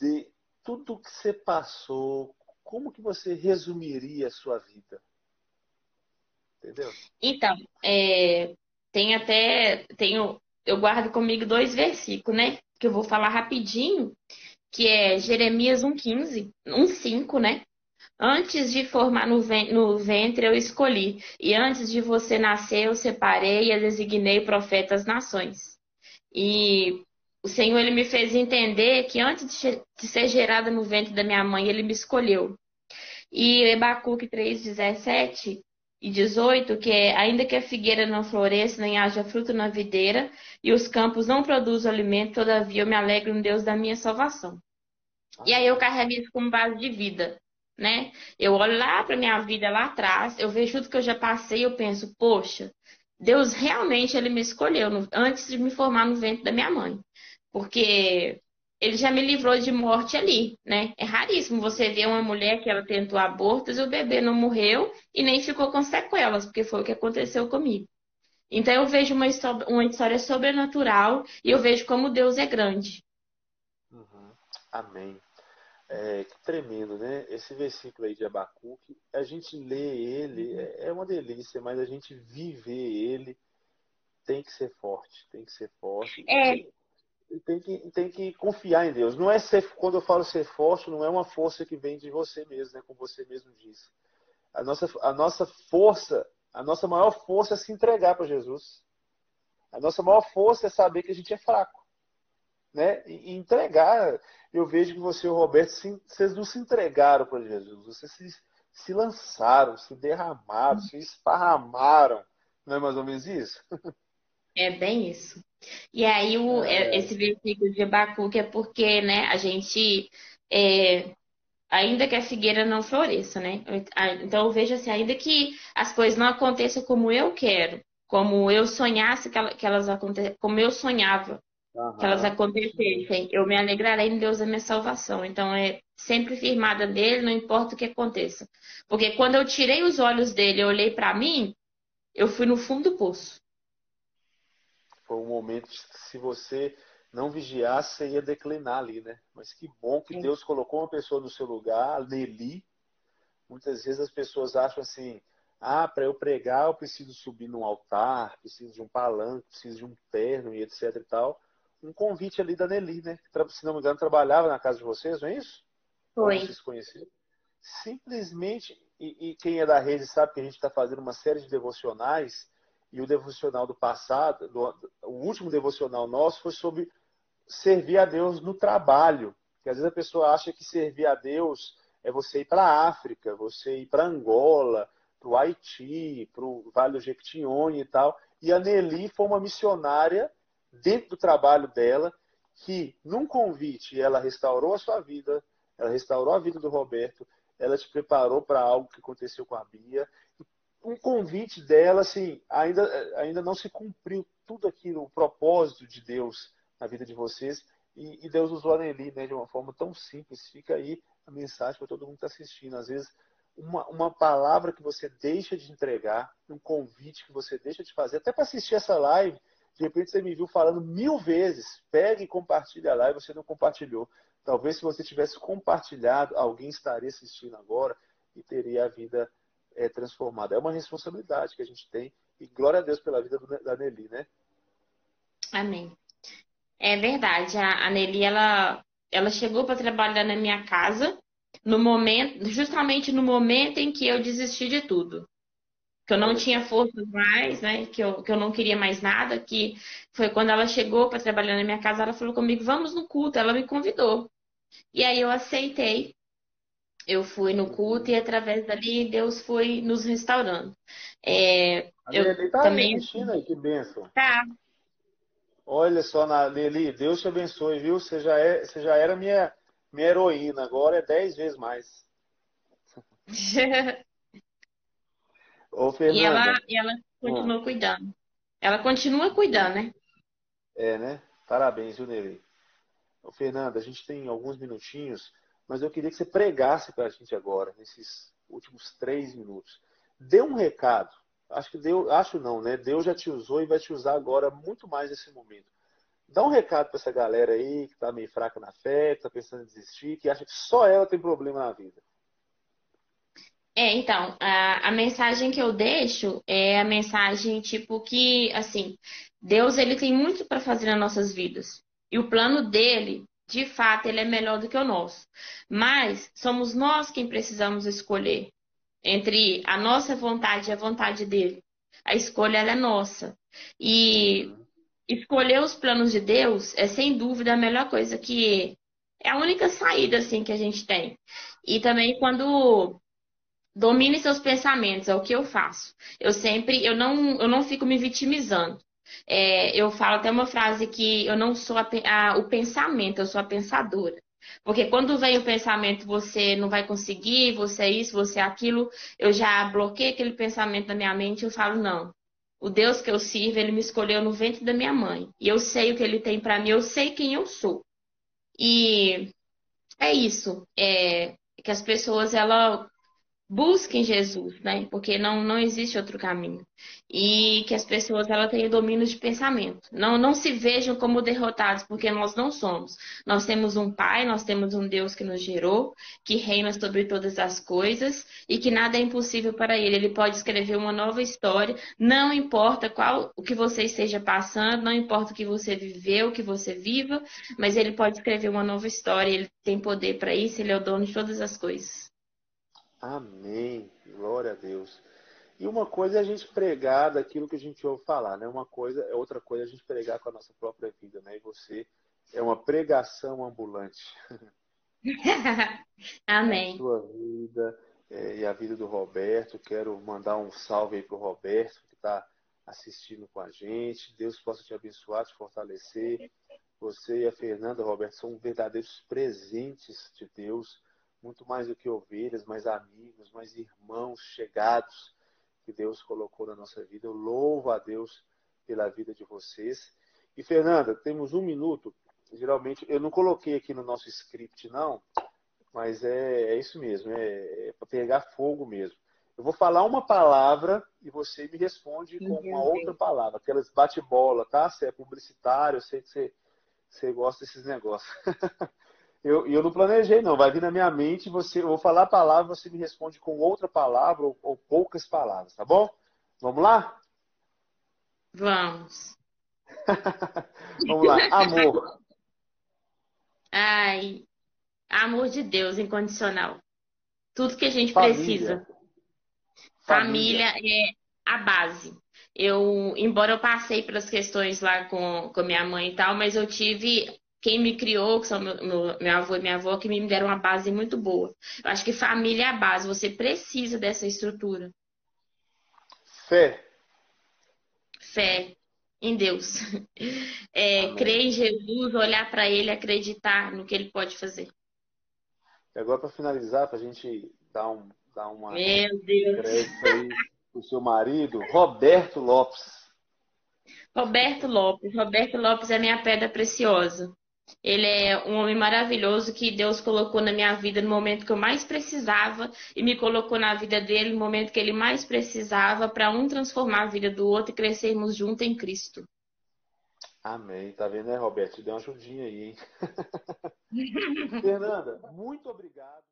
Speaker 2: de tudo que você passou, como que você resumiria a sua vida? Entendeu?
Speaker 4: Então, é, tem até, tenho, eu guardo comigo dois versículos, né? Que eu vou falar rapidinho, que é Jeremias 1,15, 1,5, né? Antes de formar no ventre eu escolhi, e antes de você nascer eu separei e designei profetas às nações. E o Senhor ele me fez entender que antes de ser gerada no ventre da minha mãe, ele me escolheu. E Ebacuque 3,17 e 18, que é ainda que a figueira não floresça, nem haja fruto na videira, e os campos não produzam alimento, todavia eu me alegro no Deus da minha salvação. E aí eu carrego isso como base de vida né? Eu olho lá para minha vida lá atrás, eu vejo tudo que eu já passei, eu penso, poxa, Deus realmente ele me escolheu no, antes de me formar no ventre da minha mãe, porque ele já me livrou de morte ali, né? É raríssimo você ver uma mulher que ela tentou abortos e o bebê não morreu e nem ficou com sequelas, porque foi o que aconteceu comigo. Então eu vejo uma história, uma história sobrenatural e eu vejo como Deus é grande.
Speaker 2: Uhum. Amém. É, que tremendo, né? Esse versículo aí de Abacuque, a gente lê ele, é, é uma delícia, mas a gente viver ele tem que ser forte, tem que ser forte.
Speaker 4: É.
Speaker 2: Tem que, tem que confiar em Deus. Não é ser, quando eu falo ser forte, não é uma força que vem de você mesmo, né? Como você mesmo disse. A nossa, a nossa força, a nossa maior força é se entregar para Jesus. A nossa maior força é saber que a gente é fraco né, e entregar. Eu vejo que você e o Roberto, vocês não se entregaram para Jesus, vocês se, se lançaram, se derramaram, se esparramaram. Não é mais ou menos isso? [LAUGHS]
Speaker 4: É bem isso. E aí o, é. esse versículo de Abacuque é porque né, a gente, é, ainda que a figueira não floresça, né? Então eu vejo assim, ainda que as coisas não aconteçam como eu quero, como eu sonhasse que elas acontecem, como eu sonhava Uhum. Que elas acontecessem. Eu me alegrarei em Deus da minha salvação. Então é sempre firmada nele, não importa o que aconteça. Porque quando eu tirei os olhos dele e olhei para mim, eu fui no fundo do poço.
Speaker 2: Foi um momento que se você não vigiasse, você ia declinar ali, né? Mas que bom que Deus colocou uma pessoa no seu lugar, a Nelly. Muitas vezes as pessoas acham assim, ah, para eu pregar eu preciso subir num altar, preciso de um palanque, preciso de um terno e etc e tal um convite ali da Nelly, né? Se não me engano, trabalhava na casa de vocês, não é isso?
Speaker 4: Foi.
Speaker 2: Como vocês conheceram. Simplesmente, e, e, quem é da rede sabe que a gente está fazendo uma série de devocionais, e o devocional do passado, do, o último devocional nosso foi sobre servir a Deus no trabalho. Porque às vezes a pessoa acha que servir a Deus é você ir para a África, você ir para Angola, para o Haiti, para o Vale do Jequitinhonha e tal. E a Nelly foi uma missionária dentro do trabalho dela, que num convite ela restaurou a sua vida, ela restaurou a vida do Roberto, ela te preparou para algo que aconteceu com a Bia. Um convite dela, assim, ainda, ainda não se cumpriu tudo aquilo, o propósito de Deus na vida de vocês. E, e Deus usou a Nelly né, de uma forma tão simples. Fica aí a mensagem para todo mundo que está assistindo. Às vezes, uma, uma palavra que você deixa de entregar, um convite que você deixa de fazer, até para assistir essa live, de repente você me viu falando mil vezes, pega e compartilha a live, você não compartilhou. Talvez se você tivesse compartilhado, alguém estaria assistindo agora e teria a vida é, transformada. É uma responsabilidade que a gente tem e glória a Deus pela vida da Nelly, né?
Speaker 4: Amém. É verdade. A, a Nelly, ela, ela chegou para trabalhar na minha casa no momento, justamente no momento em que eu desisti de tudo. Que eu não tinha forças mais, né? Que eu, que eu não queria mais nada. Que foi quando ela chegou para trabalhar na minha casa, ela falou comigo, vamos no culto. Ela me convidou. E aí eu aceitei. Eu fui no culto e através dali Deus foi nos restaurando. É,
Speaker 2: eu tá também. Aí, que benção.
Speaker 4: Tá.
Speaker 2: Olha só, Nelly, Deus te abençoe, viu? Você já, é, você já era minha, minha heroína, agora é dez vezes mais. [LAUGHS]
Speaker 4: Ô, Fernanda. E ela, e ela continua hum. cuidando. Ela continua cuidando, né?
Speaker 2: É, né? Parabéns, viu, Nelly? Ô, Fernanda, a gente tem alguns minutinhos, mas eu queria que você pregasse para a gente agora, nesses últimos três minutos. Dê um recado acho que Deus, acho não, né? Deus já te usou e vai te usar agora muito mais nesse momento. Dá um recado para essa galera aí que está meio fraca na fé, que está pensando em desistir, que acha que só ela tem problema na vida.
Speaker 4: É, então, a, a mensagem que eu deixo é a mensagem tipo que, assim, Deus ele tem muito para fazer nas nossas vidas. E o plano dele, de fato, ele é melhor do que o nosso. Mas somos nós quem precisamos escolher entre a nossa vontade e a vontade dele. A escolha é nossa. E escolher os planos de Deus é sem dúvida a melhor coisa que é a única saída assim que a gente tem. E também quando domine seus pensamentos, é o que eu faço. Eu sempre, eu não, eu não fico me vitimizando. É, eu falo até uma frase que eu não sou a, a, o pensamento, eu sou a pensadora. Porque quando vem o pensamento, você não vai conseguir, você é isso, você é aquilo, eu já bloqueei aquele pensamento na minha mente e eu falo, não. O Deus que eu sirvo, ele me escolheu no ventre da minha mãe. E eu sei o que ele tem para mim, eu sei quem eu sou. E é isso. É que as pessoas, ela busquem Jesus, né? Porque não, não existe outro caminho. E que as pessoas ela tenham domínio de pensamento. Não, não se vejam como derrotados, porque nós não somos. Nós temos um Pai, nós temos um Deus que nos gerou, que reina sobre todas as coisas e que nada é impossível para ele. Ele pode escrever uma nova história, não importa qual o que você esteja passando, não importa o que você viveu, o que você viva, mas ele pode escrever uma nova história, ele tem poder para isso, ele é o dono de todas as coisas.
Speaker 2: Amém. Glória a Deus. E uma coisa é a gente pregar daquilo que a gente ouve falar, né? Uma coisa é outra coisa é a gente pregar com a nossa própria vida, né? E você é uma pregação ambulante. [LAUGHS]
Speaker 4: Amém.
Speaker 2: A sua vida é, e a vida do Roberto. Quero mandar um salve aí pro Roberto que está assistindo com a gente. Deus possa te abençoar, te fortalecer. Você e a Fernanda, Roberto, são verdadeiros presentes de Deus muito mais do que ovelhas, mais amigos, mais irmãos chegados que Deus colocou na nossa vida. Eu louvo a Deus pela vida de vocês. E Fernanda, temos um minuto. Geralmente, eu não coloquei aqui no nosso script, não, mas é, é isso mesmo, é, é para pegar fogo mesmo. Eu vou falar uma palavra e você me responde com uma outra palavra, aquelas bate-bola, tá? Você é publicitário, eu sei que você, você gosta desses negócios. [LAUGHS] eu, eu não planejei, não. Vai vir na minha mente, você, eu vou falar a palavra, você me responde com outra palavra ou, ou poucas palavras, tá bom? Vamos lá?
Speaker 4: Vamos. [LAUGHS]
Speaker 2: Vamos lá. Amor.
Speaker 4: Ai, amor de Deus incondicional. Tudo que a gente Família. precisa. Família. Família é a base. Eu, embora eu passei pelas questões lá com, com minha mãe e tal, mas eu tive quem me criou, que são meu, meu, meu, avô e minha avó, que me deram uma base muito boa. Eu acho que família é a base, você precisa dessa estrutura.
Speaker 2: Fé.
Speaker 4: Fé em Deus. [LAUGHS] É, crer em Jesus, olhar para Ele, acreditar no que Ele pode fazer.
Speaker 2: E agora, para finalizar, para a gente dar, um, dar uma
Speaker 4: Meu Deus.
Speaker 2: aí pro seu marido, Roberto Lopes.
Speaker 4: Roberto Lopes. Roberto Lopes é minha pedra preciosa. Ele é um homem maravilhoso que Deus colocou na minha vida no momento que eu mais precisava e me colocou na vida dele no momento que ele mais precisava para um transformar a vida do outro e crescermos juntos em Cristo.
Speaker 2: Amém. Tá vendo, né, Roberto? Te deu uma ajudinha aí, hein? [LAUGHS] Fernanda, muito obrigado.